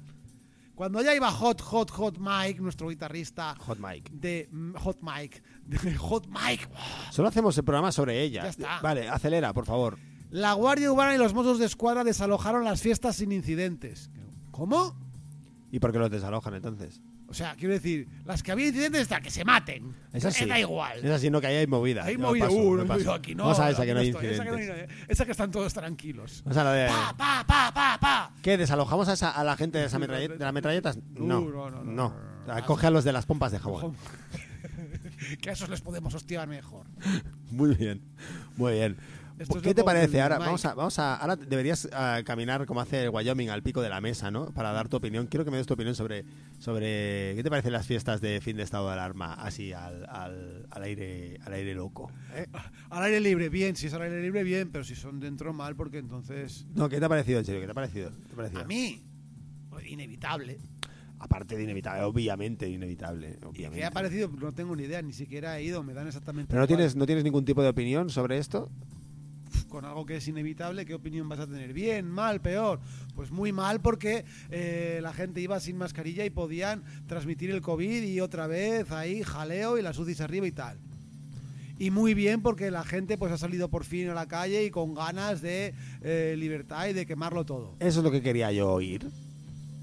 Cuando ya iba Hot, Hot, Hot Mike, nuestro guitarrista Hot Mike. de mm, Hot Mike, de Hot Mike, Solo hacemos el programa sobre ella. Ya está. Vale, acelera, por favor. la Guardia Urbana y los Mossos de Escuadra desalojaron las fiestas sin incidentes. ¿Cómo? ¿Y por qué los desalojan entonces? O sea, quiero decir, las que había incidentes hasta que se maten. Es así. Eh, Da igual. Es así, no, que ahí hay movida. Hay movida. paso, Uh, no, yo aquí no. Vamos a esa que no hay estoy, esa que no incidentes. hay- esa que están todos tranquilos. Vamos a la de... Pa, pa, pa, pa, pa. ¿Qué? ¿Desalojamos a, esa- a la gente de, esa de las metralletas? Uh, No. no, no, no, No. no, no. Coge a los de las pompas de jabón. que a esos les podemos hostiar mejor. Muy bien. Muy bien. Esto ¿Qué te parece? Ahora vamos a, vamos a, ahora deberías ah, caminar como hace el Wyoming al pico de la mesa, ¿no? Para dar tu opinión. Quiero que me des tu opinión sobre, sobre qué te parecen las fiestas de fin de estado de alarma, así al, al, al aire, al aire loco. ¿eh? Al aire libre, bien. Si es al aire libre, bien. Pero si son dentro, mal, porque entonces. No, ¿qué te ha parecido en serio? ¿Qué te ha parecido? ¿Qué te ha parecido? A mí, pues, inevitable. Aparte de inevitable, obviamente inevitable. Obviamente. ¿Qué ha parecido? No tengo ni idea, ni siquiera he ido. Me dan exactamente. Pero no igual. tienes, no tienes ningún tipo de opinión sobre esto. Con algo que es inevitable, ¿qué opinión vas a tener? ¿Bien, mal, peor? Pues muy mal porque eh, la gente iba sin mascarilla y podían transmitir el COVID y otra vez ahí jaleo y las UCIs arriba y tal. Y muy bien porque la gente pues ha salido por fin a la calle y con ganas de eh, libertad y de quemarlo todo. Eso es lo que quería yo oír.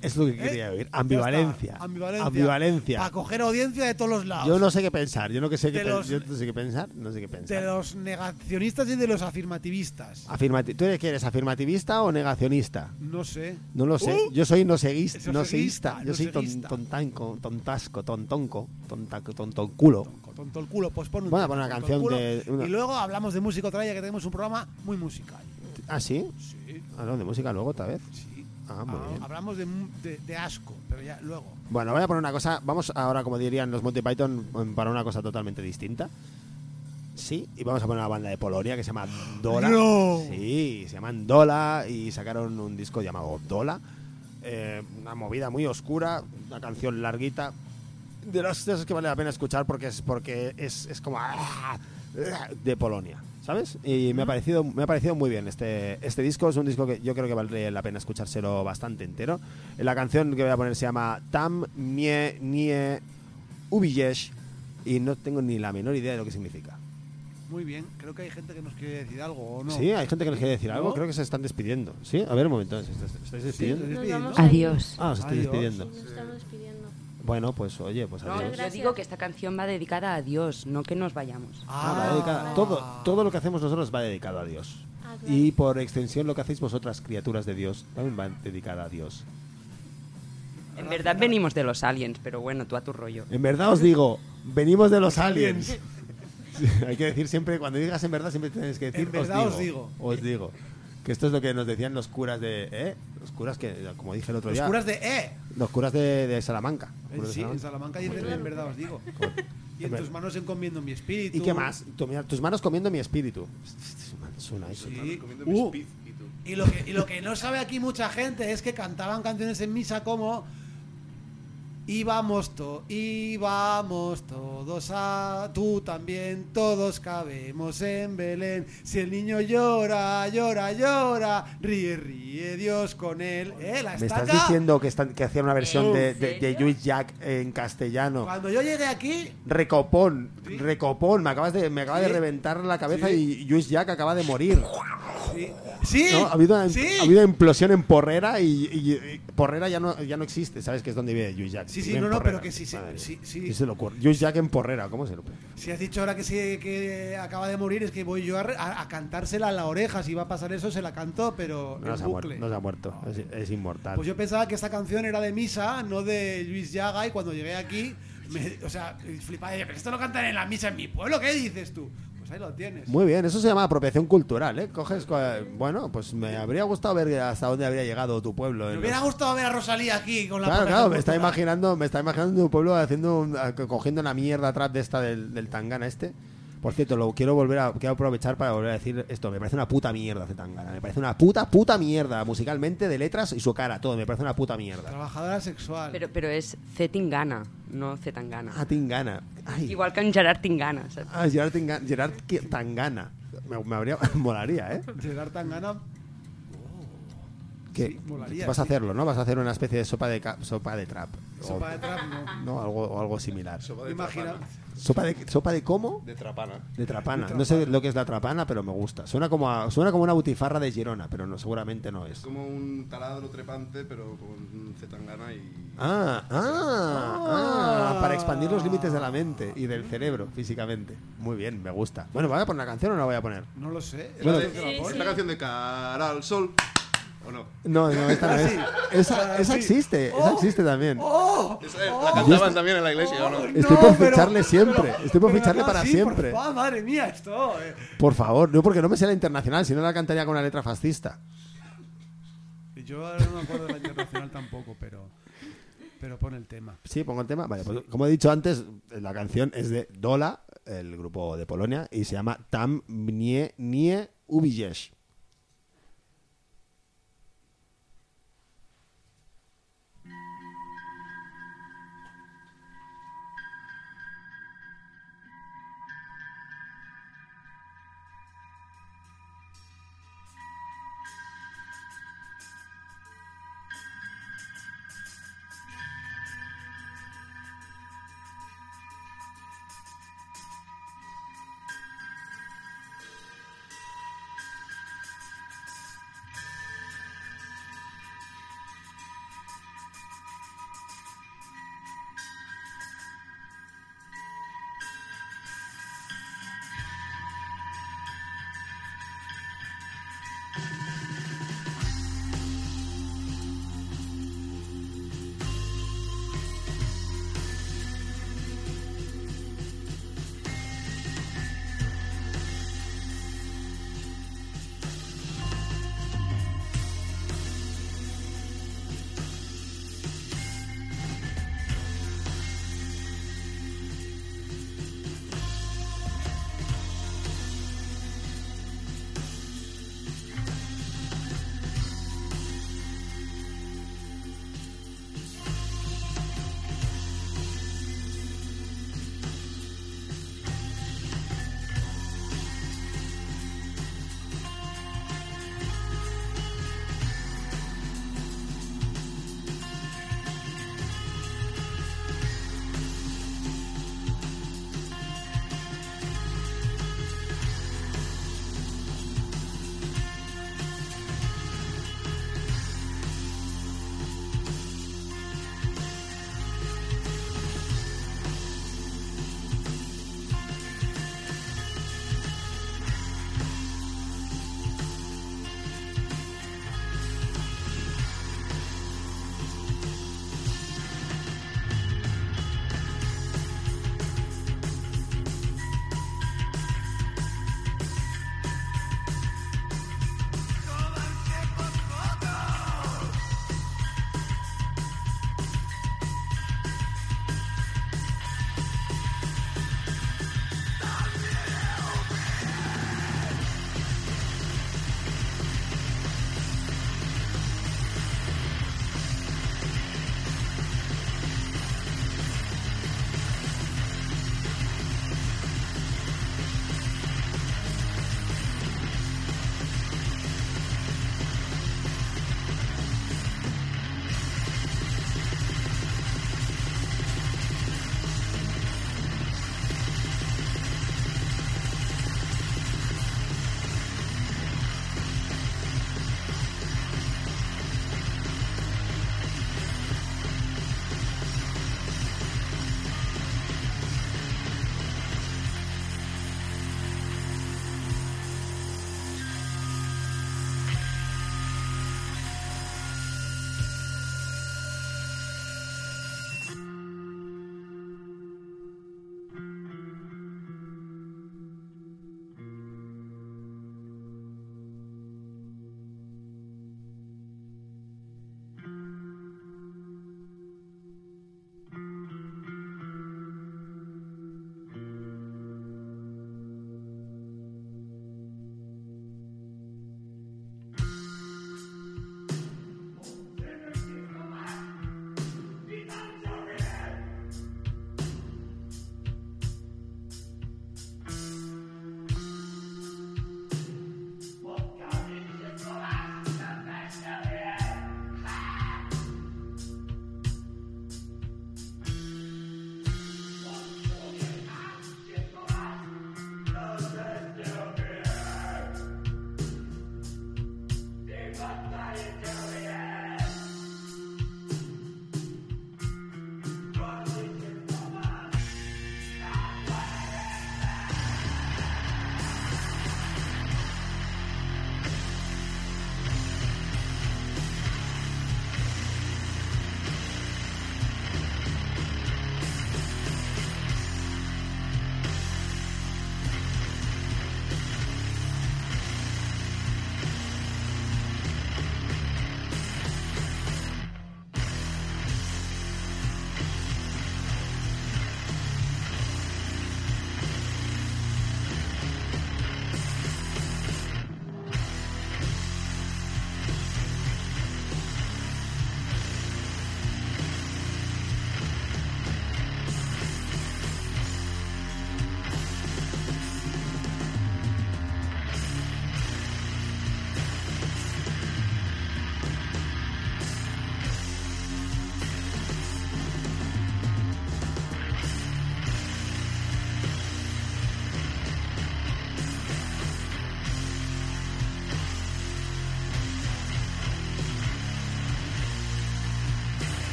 Es lo que ¿Eh? quería oír. Está, Ambivalencia. Ambivalencia. Ambivalencia. Para coger audiencia de todos los lados. Yo no sé qué pensar. Yo no que sé qué De pen- los- yo no sé qué pensar. No sé qué De pensar. los negacionistas y de los afirmativistas. Afirmati- ¿Tú eres, qué eres afirmativista o negacionista? No sé. No lo sé. Uh, yo soy no seguista. No seguista. Yo soy ton- tontanco, tontasco, tontonco, tontaco, tontonculo. Tonto, tonto el culo, pues pon un una canción de- una- Y luego hablamos de música otra vez, ya que tenemos un programa muy musical. ¿Ah, sí? Sí, Hablamos de música luego otra vez. sí. Ah, muy Ah, bien. hablamos de, de- de asco, pero ya luego. Bueno, voy a poner una cosa. Vamos ahora, como dirían los Monty Python, em, para una cosa totalmente distinta. Sí, y vamos a poner una banda de Polonia que se llama Dola. ¡No! Sí, se llaman Dola y sacaron un disco llamado Dola. Eh, una movida muy oscura, una canción larguita. De las de esas que vale la pena escuchar porque es porque es, es como ah, de Polonia, ¿sabes? Y me ha parecido me ha parecido muy bien este este disco es un disco que yo creo que vale la pena escuchárselo bastante entero. La canción que voy a poner se llama Tam Mie Nie Ubijesh y no tengo ni la menor idea de lo que significa. Muy bien, creo que hay gente que nos quiere decir algo, ¿o no? Sí, hay gente que nos quiere decir algo, ¿No? creo que se están despidiendo. Sí, a ver un momento, ¿se est- ¿estáis despidiendo? Sí, ir. Adiós. Ah, os estáis Adiós. despidiendo. Sí, nos estamos despidiendo. Bueno, pues oye, pues No, adiós. yo digo que esta canción va dedicada a Dios, no que nos vayamos. Ah, va dedicada- todo, todo lo que hacemos nosotros va dedicado a Dios. Ah, claro. Y por extensión lo que hacéis vosotras, criaturas de Dios, también va dedicada a Dios. En verdad venimos de los aliens, pero bueno, tú a tu rollo. En verdad os digo, venimos de los aliens. Hay que decir siempre, cuando digas en verdad, siempre tienes que decir En verdad os digo. Os digo. Que esto es lo que nos decían los curas de. ¿Eh? Los curas que, como dije el otro Los día. curas de E. Los curas de, de Salamanca. Eh, Sí, en Salamanca. Salamanca dicen en verdad os digo. Y en tus manos encomiendo mi espíritu. ¿Y qué más? Tu- mira, tus manos comiendo mi espíritu. Suena eso. Sí. Comiendo Uh, y, lo que, y lo que no sabe aquí mucha gente es que cantaban canciones en misa como Íbamos to, íbamos todos a tú también, todos cabemos en Belén. Si el niño llora, llora, llora, ríe, ríe Dios con él. ¿Eh? La ¿Me estás diciendo que, están, que hacían una versión de, ¿En de, de serio? Lluís Jack en castellano? Cuando yo llegué aquí, Recopón, Sí. recopón, me acabas de, me acaba de reventar la cabeza Sí. y Lluís Jack acaba de morir. Sí, ¿no? Ha, habido una, sí. ha habido una implosión en Porrera y, y- y Porrera ya no, ya no existe, ¿sabes? Que es donde vive Lluís Jack. Sí, sí, no, no, Porrera. pero que sí, sí, Madre sí, sí. ¿Qué se le ocurre? Lluís Jack en Porrera, ¿cómo se lo Si has dicho ahora que sí que acaba de morir, es que voy yo a, a- a cantársela a la oreja. Si va a pasar eso, se la canto, pero No en se, ha muerto, bucle. no se ha muerto, es, es inmortal. Pues yo pensaba que esta canción era de misa, no de Luis Llaga, y cuando llegué aquí, me- o sea, flipaba, pero esto lo cantan en la misa en mi pueblo, ¿qué dices tú? Pues ahí lo tienes. Muy bien, eso se llama apropiación cultural, ¿eh? Coges, co- bueno, pues me habría gustado ver hasta dónde habría llegado tu pueblo. me hubiera gustado ver a Rosalía aquí con la Claro, claro, me está imaginando, me está imaginando tu pueblo haciendo un- cogiendo una mierda atrás de esta del, del Tangana este. Por cierto, lo quiero volver a quiero aprovechar para volver a decir esto, me parece una puta mierda este Tangana, me parece una puta puta mierda musicalmente de letras y su cara, todo, me parece una puta mierda. Trabajadora sexual. Pero, pero es C. Tingana, no C. Tangana. Ah, Tingana. Ay. Igual que en Gerard Tingana, ¿sabes? Ah, Gerard, Tinga- Gerard Tangana. Me, me habría molaría, ¿eh? Gerard Tangana. Que Sí, molaría, vas a hacerlo, ¿no? Vas a hacer una especie de sopa de sopa de trap Sopa de trap, no. no, algo o algo similar. Sopa de Imagina. trapana. Sopa de sopa de cómo? De trapana. De trapana. De No sé lo que es la trapana, pero me gusta. Suena como a- suena como una butifarra de Girona, pero no seguramente no es. Es como un taladro trepante, pero con zetangana y. Ah, ah, ah, para expandir los límites de la mente y del cerebro físicamente. Muy bien, me gusta. Bueno, ¿voy a poner una canción o no la voy a poner? No lo sé. Es la, Bueno, de- ¿Te la pones? es la canción de Cara al Sol. ¿O no? No, no, esta no es. Esa, esa sí. existe, esa Oh. existe también. ¡Oh! Esa, ¿La cantaban también en la iglesia o no? Estoy por pero- ficharle siempre, pero- estoy por ficharle para sí, siempre. Por favor, madre mía, esto. eh. Por favor, no porque no me sé la internacional, si no la cantaría con una letra fascista. Yo ahora no me acuerdo de la internacional tampoco, pero. Pero pon el tema. Sí, pongo el tema. Vale, pues como he dicho antes, la canción es de Dola, el grupo de Polonia, y se llama Tam mnie nie uwidziesz.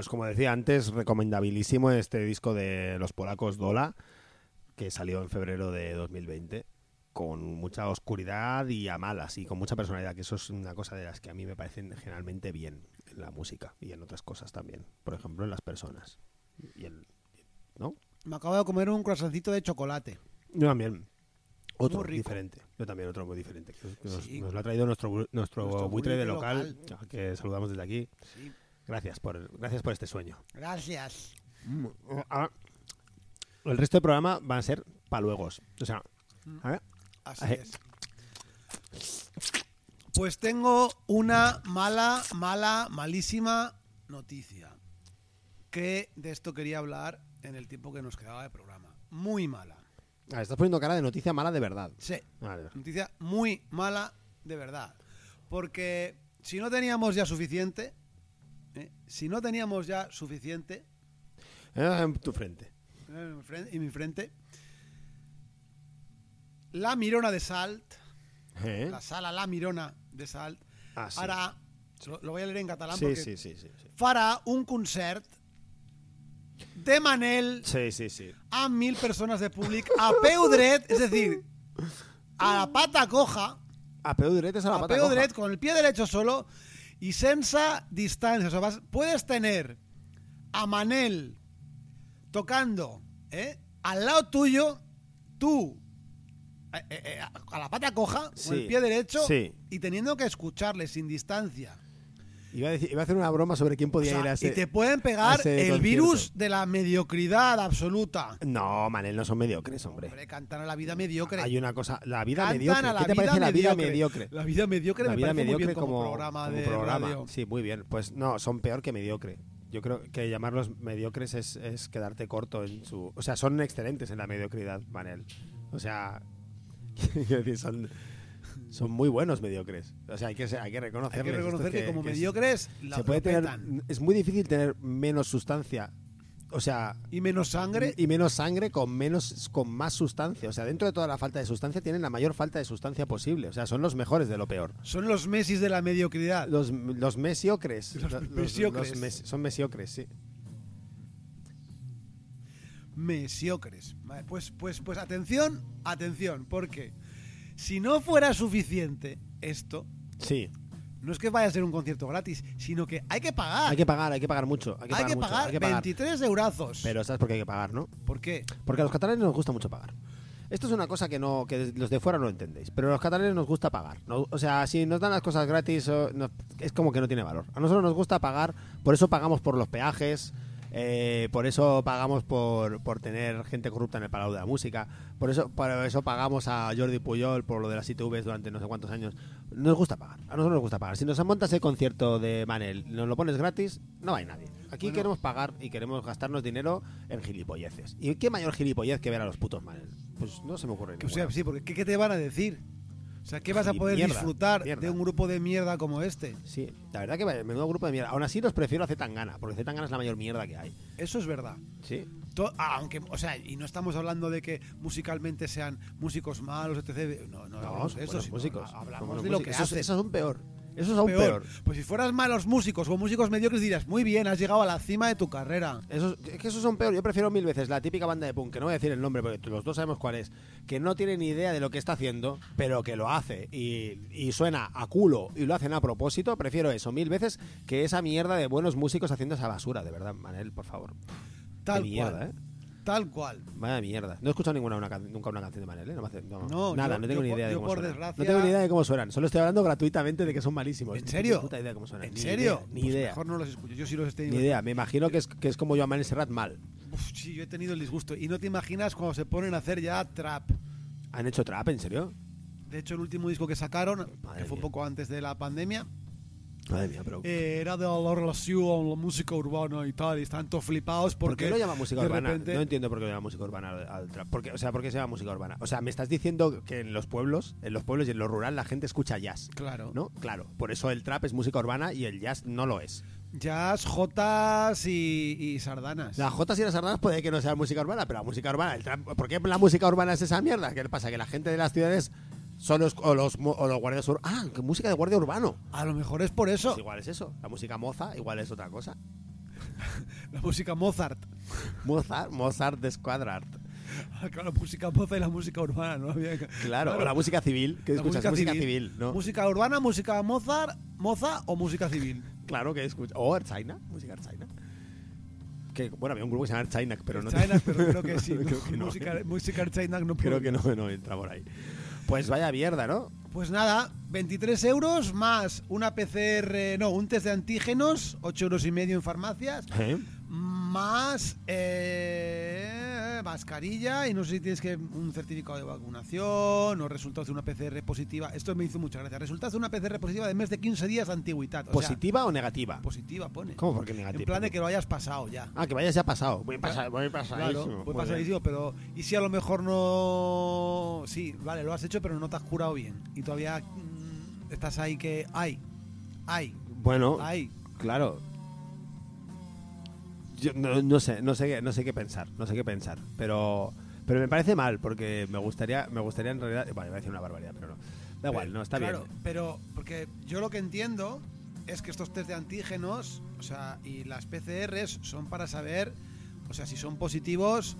Pues como decía antes, recomendabilísimo este disco de los polacos Dola, que salió en febrero de 2020, con mucha oscuridad y a malas, y con mucha personalidad, que eso es una cosa de las que a mí me parecen generalmente bien en la música y en otras cosas también. Por ejemplo, en las personas. Y ¿No? Me acabo de comer un croissancito de chocolate. Yo también. Otro diferente. Yo también otro muy diferente. Que, nos, Sí. nos lo ha traído nuestro, nuestro, Nuestro buitre de local, local. que saludamos desde aquí. Sí. Gracias por, gracias por este sueño. Gracias. Ah, El resto del programa van a ser paluegos. O sea, a ver, Así es. Pues tengo una mala, mala, malísima noticia. Que de esto quería hablar en el tiempo que nos quedaba de programa. Muy mala. ah, estás poniendo cara de noticia mala de verdad. Sí. Vale. Noticia muy mala de verdad. Porque si no teníamos ya suficiente, ¿eh? si no teníamos ya suficiente Eh, En tu frente. mi fren- en mi frente, la Mirona de Salt, ¿Eh? la sala La Mirona de Salt, Ah, sí. hará, lo, voy a leer en catalán Sí, porque sí, sí, sí, sí. farà un concert de Manel Sí, sí, sí. a mil persones de públic a peu dret, és a la pata coja, A peu dret es a la a pata peu coja. dret, con el pie derecho solo y sense distancia. O sea, vas- puedes tener a Manel tocando ¿eh? al lado tuyo, tú eh, eh, eh, a la pata coja, con el pie derecho sí. y teniendo que escucharle sin distancia. Iba a, decir- iba a hacer una broma sobre quién O podía sea, ir a ese... y te pueden pegar el concierto. virus de la mediocridad absoluta. No, Manel, no son mediocres, hombre. Hombre, cantan a la vida mediocre. Hay una cosa... La vida Cantan mediocre. a la ¿Qué te vida parece la vida mediocre. La vida mediocre la me vida parece muy mediocre bien como, como, programa como de programa. radio. Sí, muy bien. Pues no, son peor que mediocre. Yo creo que llamarlos mediocres es, es quedarte corto en su... O sea, son excelentes en la mediocridad, Manel. O sea, son, son muy buenos mediocres. O sea, hay que, hay que Hay que reconocer que, como es- mediocres la se puede tener, es muy difícil tener menos sustancia. O sea, y menos sangre y menos sangre con menos con más sustancia. O sea, dentro de toda la falta de sustancia tienen la mayor falta de sustancia posible. O sea, son los mejores de lo peor. son los Messis de la mediocridad. Los, los mesiocres. Los mesiocres. los mes- son mesiocres, sí. Mesiocres. Vale, pues, pues, pues atención, atención, porque si no fuera suficiente esto, Sí. no es que vaya a ser un concierto gratis, sino que hay que pagar. Hay que pagar, hay que pagar mucho. Hay que Hay pagar, que mucho, pagar hay que pagar. 23 eurazos. Pero ¿sabes por qué hay que pagar, no? ¿Por qué? Porque a los catalanes nos gusta mucho pagar. Esto es una cosa que no que los de fuera no entendéis, pero a los catalanes nos gusta pagar. No- o sea, si nos dan las cosas gratis, no- es como que no tiene valor. A nosotros nos gusta pagar, por eso pagamos por los peajes, eh, por eso pagamos por, por tener gente corrupta en el Palau de la Música, por eso, por eso pagamos a Jordi Puyol por lo de las ITVs durante no sé cuántos años. Nos gusta pagar, a nosotros nos gusta pagar. Si nos montas el concierto de Manel, nos lo pones gratis, no hay nadie. Aquí Bueno. queremos pagar y queremos gastarnos dinero en gilipolleces. ¿Y qué mayor gilipollez que ver a los putos Manel? Pues no se me ocurre Que, o sea, sí, porque ¿qué, qué te van a decir? O sea, ¿qué vas a poder mierda, disfrutar mierda. de un grupo de mierda como este? Sí, la verdad que menudo grupo de mierda. Aún así los prefiero a Zetangana, porque Zetangana es la mayor mierda que hay. Eso es verdad. Sí. To- ah, aunque, o sea, y no estamos hablando de que musicalmente sean músicos malos, etc. No, no, No, hablamos de eso, músicos. Hablamos de lo músicos. que Esos, hacen. esos son peor. Esos son peor. peor. Pues si fueras malos músicos o músicos mediocres dirías, muy bien, has llegado a la cima de tu carrera. Esos, es que esos son peor. Yo prefiero mil veces la típica banda de punk, que no voy a decir el nombre, porque los dos sabemos cuál es, que no tiene ni idea de lo que está haciendo, pero que lo hace y, y suena a culo y lo hacen a propósito. Prefiero eso mil veces que esa mierda de buenos músicos haciendo esa basura, de verdad, Manel, por favor. Tal Qué mierda, cual. ¿eh? Tal cual. Vaya mierda. No he escuchado ninguna una nunca una canción de Manel, ¿eh? No me hace- no, No, nada, yo- no tengo yo ni idea de cómo por suenan. desgracia- No tengo ni idea de cómo suenan. Solo estoy hablando gratuitamente de que son malísimos. ¿En serio? puta idea de cómo suenan. ¿En Ni serio? idea, ni Pues idea. Mejor no los escucho. Yo sí los estoy Ni idea. Me imagino que es, que es como yo a Manel Serrat mal. Uf, sí, yo he tenido el disgusto. Y no te imaginas cuando se ponen a hacer ya trap. ¿Han hecho trap, en serio? De hecho, el último disco que sacaron, Madre que fue un poco antes de la pandemia, Madre mía, pero... eh, era de la relación con la música urbana y tal. Y están todos flipados ¿Por porque qué lo llama música urbana? repente- No entiendo por qué lo llama música urbana al, al trap. Porque, o sea, ¿por qué se llama música urbana? O sea, me estás diciendo que en los pueblos, en los pueblos y en lo rural la gente escucha jazz. Claro. ¿No? Claro. Por eso el trap es música urbana y el jazz no lo es. Jazz, jotas y, y sardanas. Las jotas y las sardanas puede que no sea música urbana, pero la música urbana, el trap, ¿por qué la música urbana es esa mierda? ¿Qué le pasa? Que la gente de las ciudades son los, o los, o los guardias urbanos. Ah, que música de guardia urbano. A lo mejor es por eso. Pues igual es eso. La música moza igual es otra cosa. La música Mozart. Mozart, Mozart de Squadrart. Ah, Claro, la música Mozart y la música urbana, ¿no? Había que- Claro, o la música civil. ¿Qué La escuchas? Música, civil, ¿no? Música urbana, música Mozart, Moza o música civil. Claro que escucha. O Archaina, música Archaina. Que, bueno, había un grupo que se llama Archaina, pero no. China, pero creo que sí. Creo que no. Música, música China no Creo puedo. que no, no entra por ahí. Pues vaya mierda, ¿no? Pues nada, 23 euros más una PCR, no, un test de antígenos, 8 euros y medio en farmacias, ¿Eh? más eh, mascarilla y no sé si tienes que un certificado de vacunación o resultados de una PCR positiva. Esto me hizo mucha gracia. Resultados de una PCR positiva de mes de 15 días de antigüedad. O sea, ¿Positiva o negativa? positiva pone. ¿Cómo por qué negativa? En plan de que lo hayas pasado ya. Ah, que vayas ya pasado. Voy, pasa, voy Claro, pasadísimo. pues Muy pasadísimo, pero ¿y si a lo mejor no... Sí, vale, lo has hecho, pero no te has curado bien. Y todavía mm, estás ahí que... ¡Ay! ¡Ay! Bueno, ¡Ay! claro. Yo no, no sé, no sé, qué, no sé qué pensar, no sé qué pensar, pero pero me parece mal porque me gustaría, me gustaría en realidad, bueno, iba a decir una barbaridad, pero no. Da igual, no está claro, bien. pero porque yo lo que entiendo es que estos test de antígenos, o sea, y las PCRs son para saber, o sea, si son positivos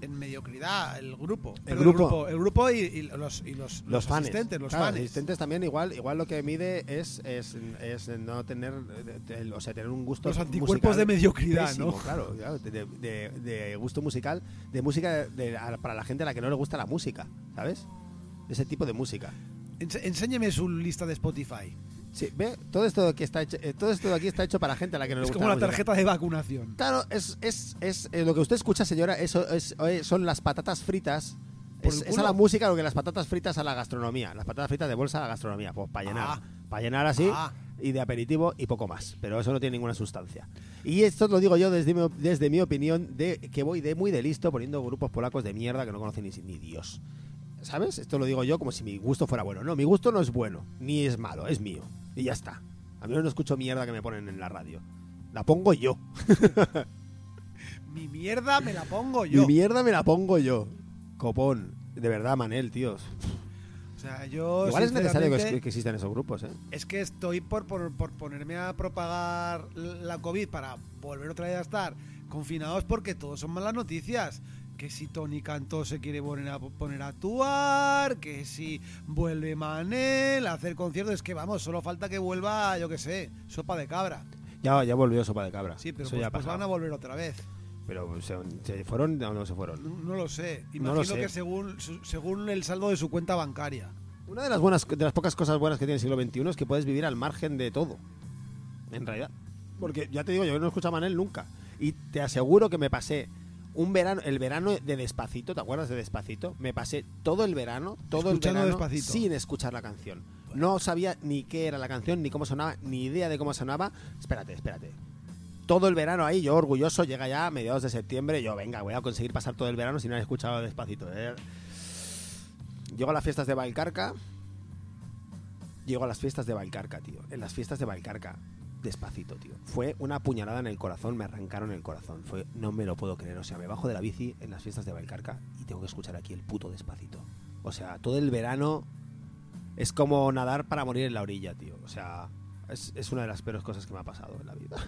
en mediocridad el grupo. El Perdón, grupo. el grupo y, y los, y los, Los fans. asistentes, los Claro, fans. asistentes también igual, igual lo que mide es, es, es no tener, eh, el- o sea, tener un gusto Los anticuerpos de mediocridad, pésimo, ¿no? Claro, claro, de, de- de gusto musical, de música de- para la gente a la que no le gusta la música, ¿sabes? Ese tipo de música. Enséñeme su lista de Spotify. Sí, ve, todo esto aquí está hecho, eh, todo esto de aquí está hecho para gente a la que no le Es gusta como la música. tarjeta de vacunación. Claro, es, es, es eh, lo que usted escucha, señora, eso es, eh, son las patatas fritas. Es, es a la música lo que las patatas fritas a la gastronomía. Las patatas fritas de bolsa a la gastronomía. Pues para llenar. Ah. Para llenar así Ah. y de aperitivo y poco más. Pero eso no tiene ninguna sustancia. Y esto lo digo yo desde mi, desde mi opinión de que voy de muy de listo poniendo grupos polacos de mierda que no conocen ni, ni Dios. ¿Sabes? Esto lo digo yo como si mi gusto fuera bueno. No, mi gusto no es bueno, ni es malo, es mío. Y ya está. A mí no escucho mierda que me ponen en la radio. La pongo yo. Mi mierda me la pongo yo. Mi mierda me la pongo yo. Copón. De verdad, Manel, tíos. O sea, yo. Igual es necesario que, existan esos grupos, ¿eh? Es que estoy por, por, por ponerme a propagar la COVID para volver otra vez a estar confinados porque todos son malas noticias. Que si Tony Cantó se quiere poner a, poner a actuar, que si vuelve Manel a hacer conciertos, es que vamos, solo falta que vuelva, yo que sé, sopa de cabra. Ya, ya volvió Sopa de Cabra. Sí, pero Eso pues, ya pues van a volver otra vez. Pero ¿se, se fueron o no se fueron? No, no lo sé. No Imagino lo sé. que según, según el saldo de su cuenta bancaria. Una de las buenas, de las pocas cosas buenas que tiene el siglo XXI es que puedes vivir al margen de todo. En realidad. Porque ya te digo, yo no escucho a Manel nunca. Y te aseguro que me pasé un verano, el verano de Despacito, ¿te acuerdas de Despacito? Me pasé todo el verano, todo Escuchando el verano Despacito. sin escuchar la canción. No sabía ni qué era la canción, ni cómo sonaba, ni idea de cómo sonaba. Espérate, espérate. Todo el verano ahí, yo orgulloso, llega ya a mediados de septiembre, yo venga, voy a conseguir pasar todo el verano sin haber escuchado Despacito. ¿eh? Llego a las fiestas de Valcarca. Llego a las fiestas de Valcarca, tío. En las fiestas de Valcarca, despacito, tío. Fue una puñalada en el corazón, me arrancaron el corazón. Fue, no me lo puedo creer. O sea, me bajo de la bici en las fiestas de Valcarca y tengo que escuchar aquí el puto despacito. O sea, todo el verano es como nadar para morir en la orilla, tío. O sea, es, es una de las peores cosas que me ha pasado en la vida.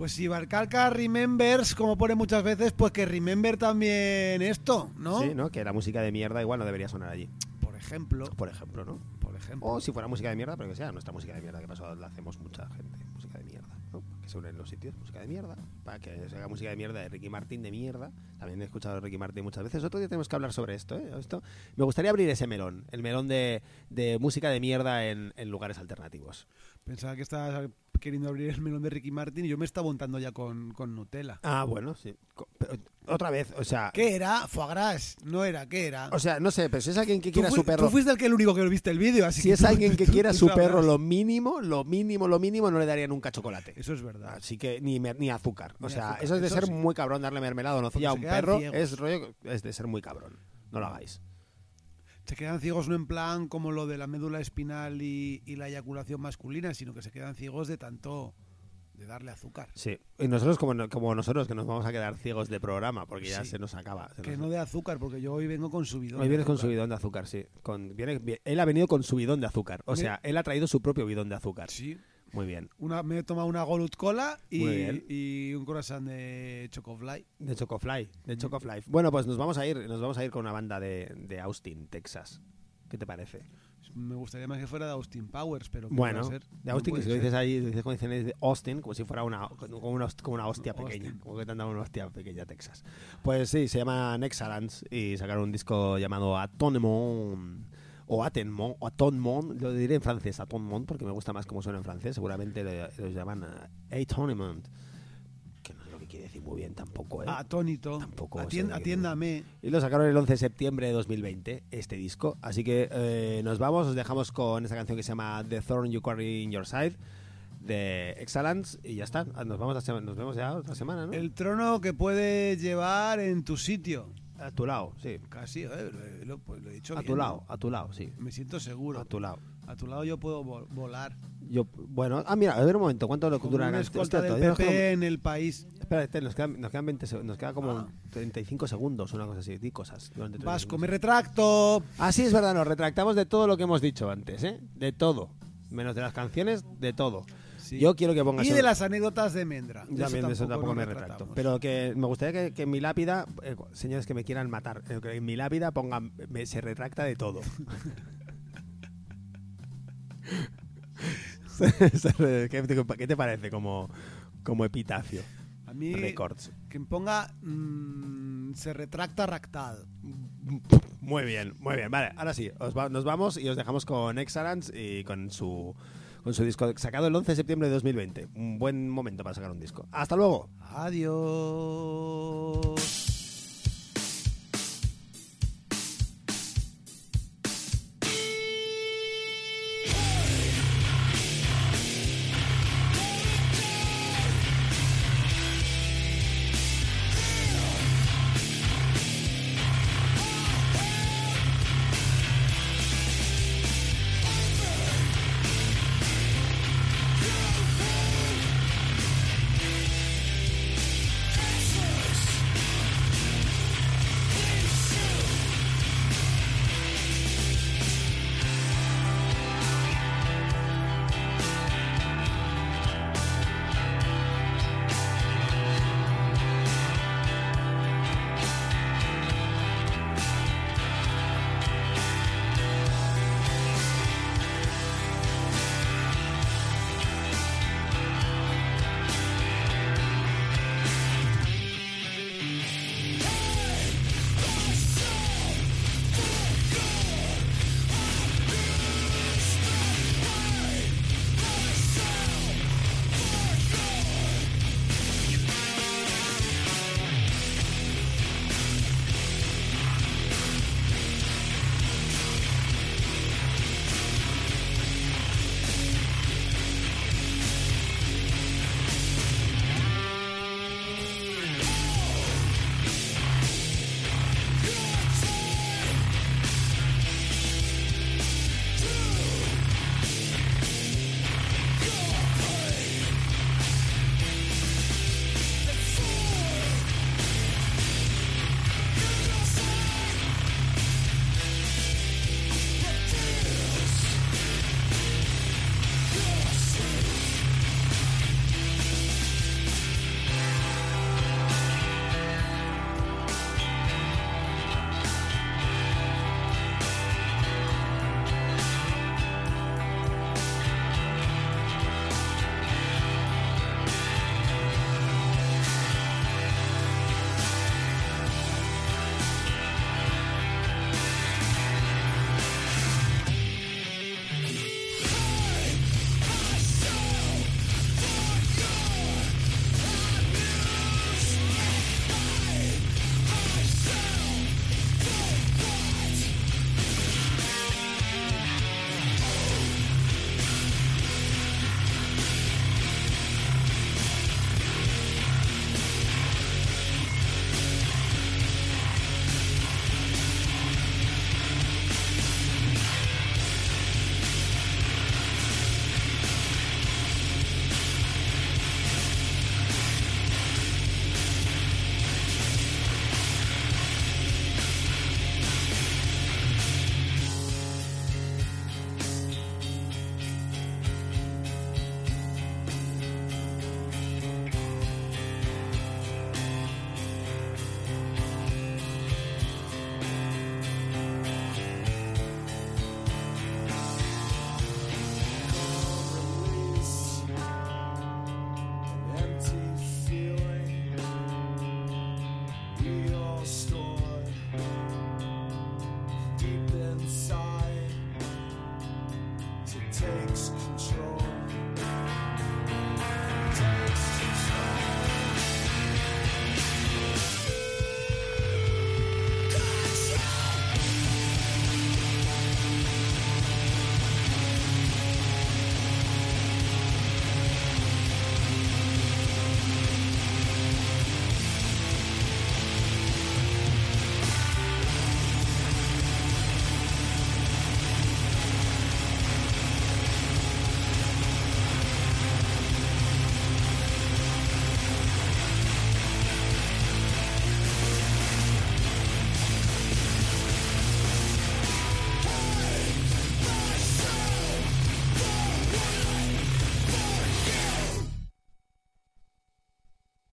Pues si Barcalca remembers, como pone muchas veces, pues que remember también esto, ¿no? Sí, ¿no? Que la música de mierda igual no debería sonar allí. Por ejemplo, Por ejemplo, ¿no? Ejemplo. O si fuera música de mierda, pero que sea nuestra música de mierda, que pasó, la hacemos mucha gente. Música de mierda, ¿no? Que se unen los sitios, música de mierda. Para que se haga música de mierda de Ricky Martin de mierda. También he escuchado a Ricky Martin muchas veces. Otro día tenemos que hablar sobre esto, ¿eh? Esto, me gustaría abrir ese melón, el melón de, de música de mierda en, en lugares alternativos. Pensaba que estabas queriendo abrir el melón de Ricky Martin y yo me estaba untando ya con, con Nutella. Ah, bueno, sí. Co- pero otra vez, o sea... ¿Qué era? Foie gras. No era, ¿qué era? O sea, no sé, pero si es alguien que quiera fui- su perro... Tú fuiste el que el único que viste el vídeo, así Si que es tú- alguien que tú- quiera tú su perro lo mínimo, lo mínimo, lo mínimo, no le daría nunca chocolate. Eso es verdad. Así que ni, mer- ni azúcar. O Ni sea, azúcar, eso es de eso ser sí. muy cabrón darle mermelada o nocilla a Porque un quedan perro. ciegos. Es rollo, es de ser muy cabrón. No lo hagáis. Se quedan ciegos no en plan como lo de la médula espinal y, y la eyaculación masculina, sino que se quedan ciegos de tanto de darle azúcar. Sí. Y nosotros, como, como nosotros, que nos vamos a quedar ciegos de programa, porque ya Sí. se nos acaba. se Que nos- no de azúcar, porque yo hoy vengo con subidón. Hoy vienes con azúcar. su bidón de azúcar, sí. Con, viene, vi- él ha venido con su bidón de azúcar. O sea, él ha traído su propio bidón de azúcar. Sí. Muy bien. Una, me he tomado una Golut Cola y, y un croissant de Chocofly. De Chocofly, Mm. de Chocofly. Bueno, pues nos vamos a ir, nos vamos a ir con una banda de, de Austin, Texas. ¿Qué te parece? Me gustaría más que fuera de Austin Powers, pero ¿qué Bueno, ser? de Austin, que si lo dices ahí, dices como dicen de Austin, como si fuera una, como una, como una hostia pequeña, como que te han dado una hostia pequeña Texas. Pues sí, se llama Nexalance y sacaron un disco llamado Atonement o Atenmont, o Atonement, lo diré en francés, Atonement, porque me gusta más cómo suena en francés, seguramente lo, lo llaman eh, Atonement, que no sé lo que quiere decir muy bien tampoco, ¿eh? Atónito. Tampoco Atien- atiéndame. Y lo sacaron el 11 de septiembre de 2020, este disco. Así que eh, nos vamos, os dejamos con esta canción que se llama The Thorn You Carry in Your Side, de Excellence, y ya está. Nos, vamos sema- nos vemos ya otra semana, ¿no? El trono que puedes llevar en tu sitio. A tu lado, sí. Casi, eh, lo, lo- pues lo he dicho A bien, tu ¿no? lado, a tu lado, sí. Me siento seguro. A tu lado. A tu lado yo puedo vo- volar. Yo, bueno, ah, mira, a ver un momento, ¿cuánto lo dura una escolta del PP en el país. Espérate, nos quedan, nos quedan 20 seg- nos queda como Ah. 35 segundos, una cosa así, di cosas. durante 30 Vasco, segundos. me retracto. Ah, sí, es verdad, nos retractamos de todo lo que hemos dicho antes, ¿eh? De todo. Menos de las canciones, de todo. Sí. Yo quiero que pongas... Y de las anécdotas de Mendra. De También de eso tampoco me retracto. Pero que me gustaría que, que en mi lápida, eh, señores que me quieran matar, eh, que en mi lápida pongan, me- se retracta de todo. ¿Qué, te, parece como, como epitafio? A mí, Records. que ponga. mm, se retracta ractal. Muy bien, muy bien. Vale, ahora sí, os va- nos vamos y os dejamos con Excellence y con su, con su disco sacado el 11 de septiembre de 2020. Un buen momento para sacar un disco. Hasta luego. Adiós.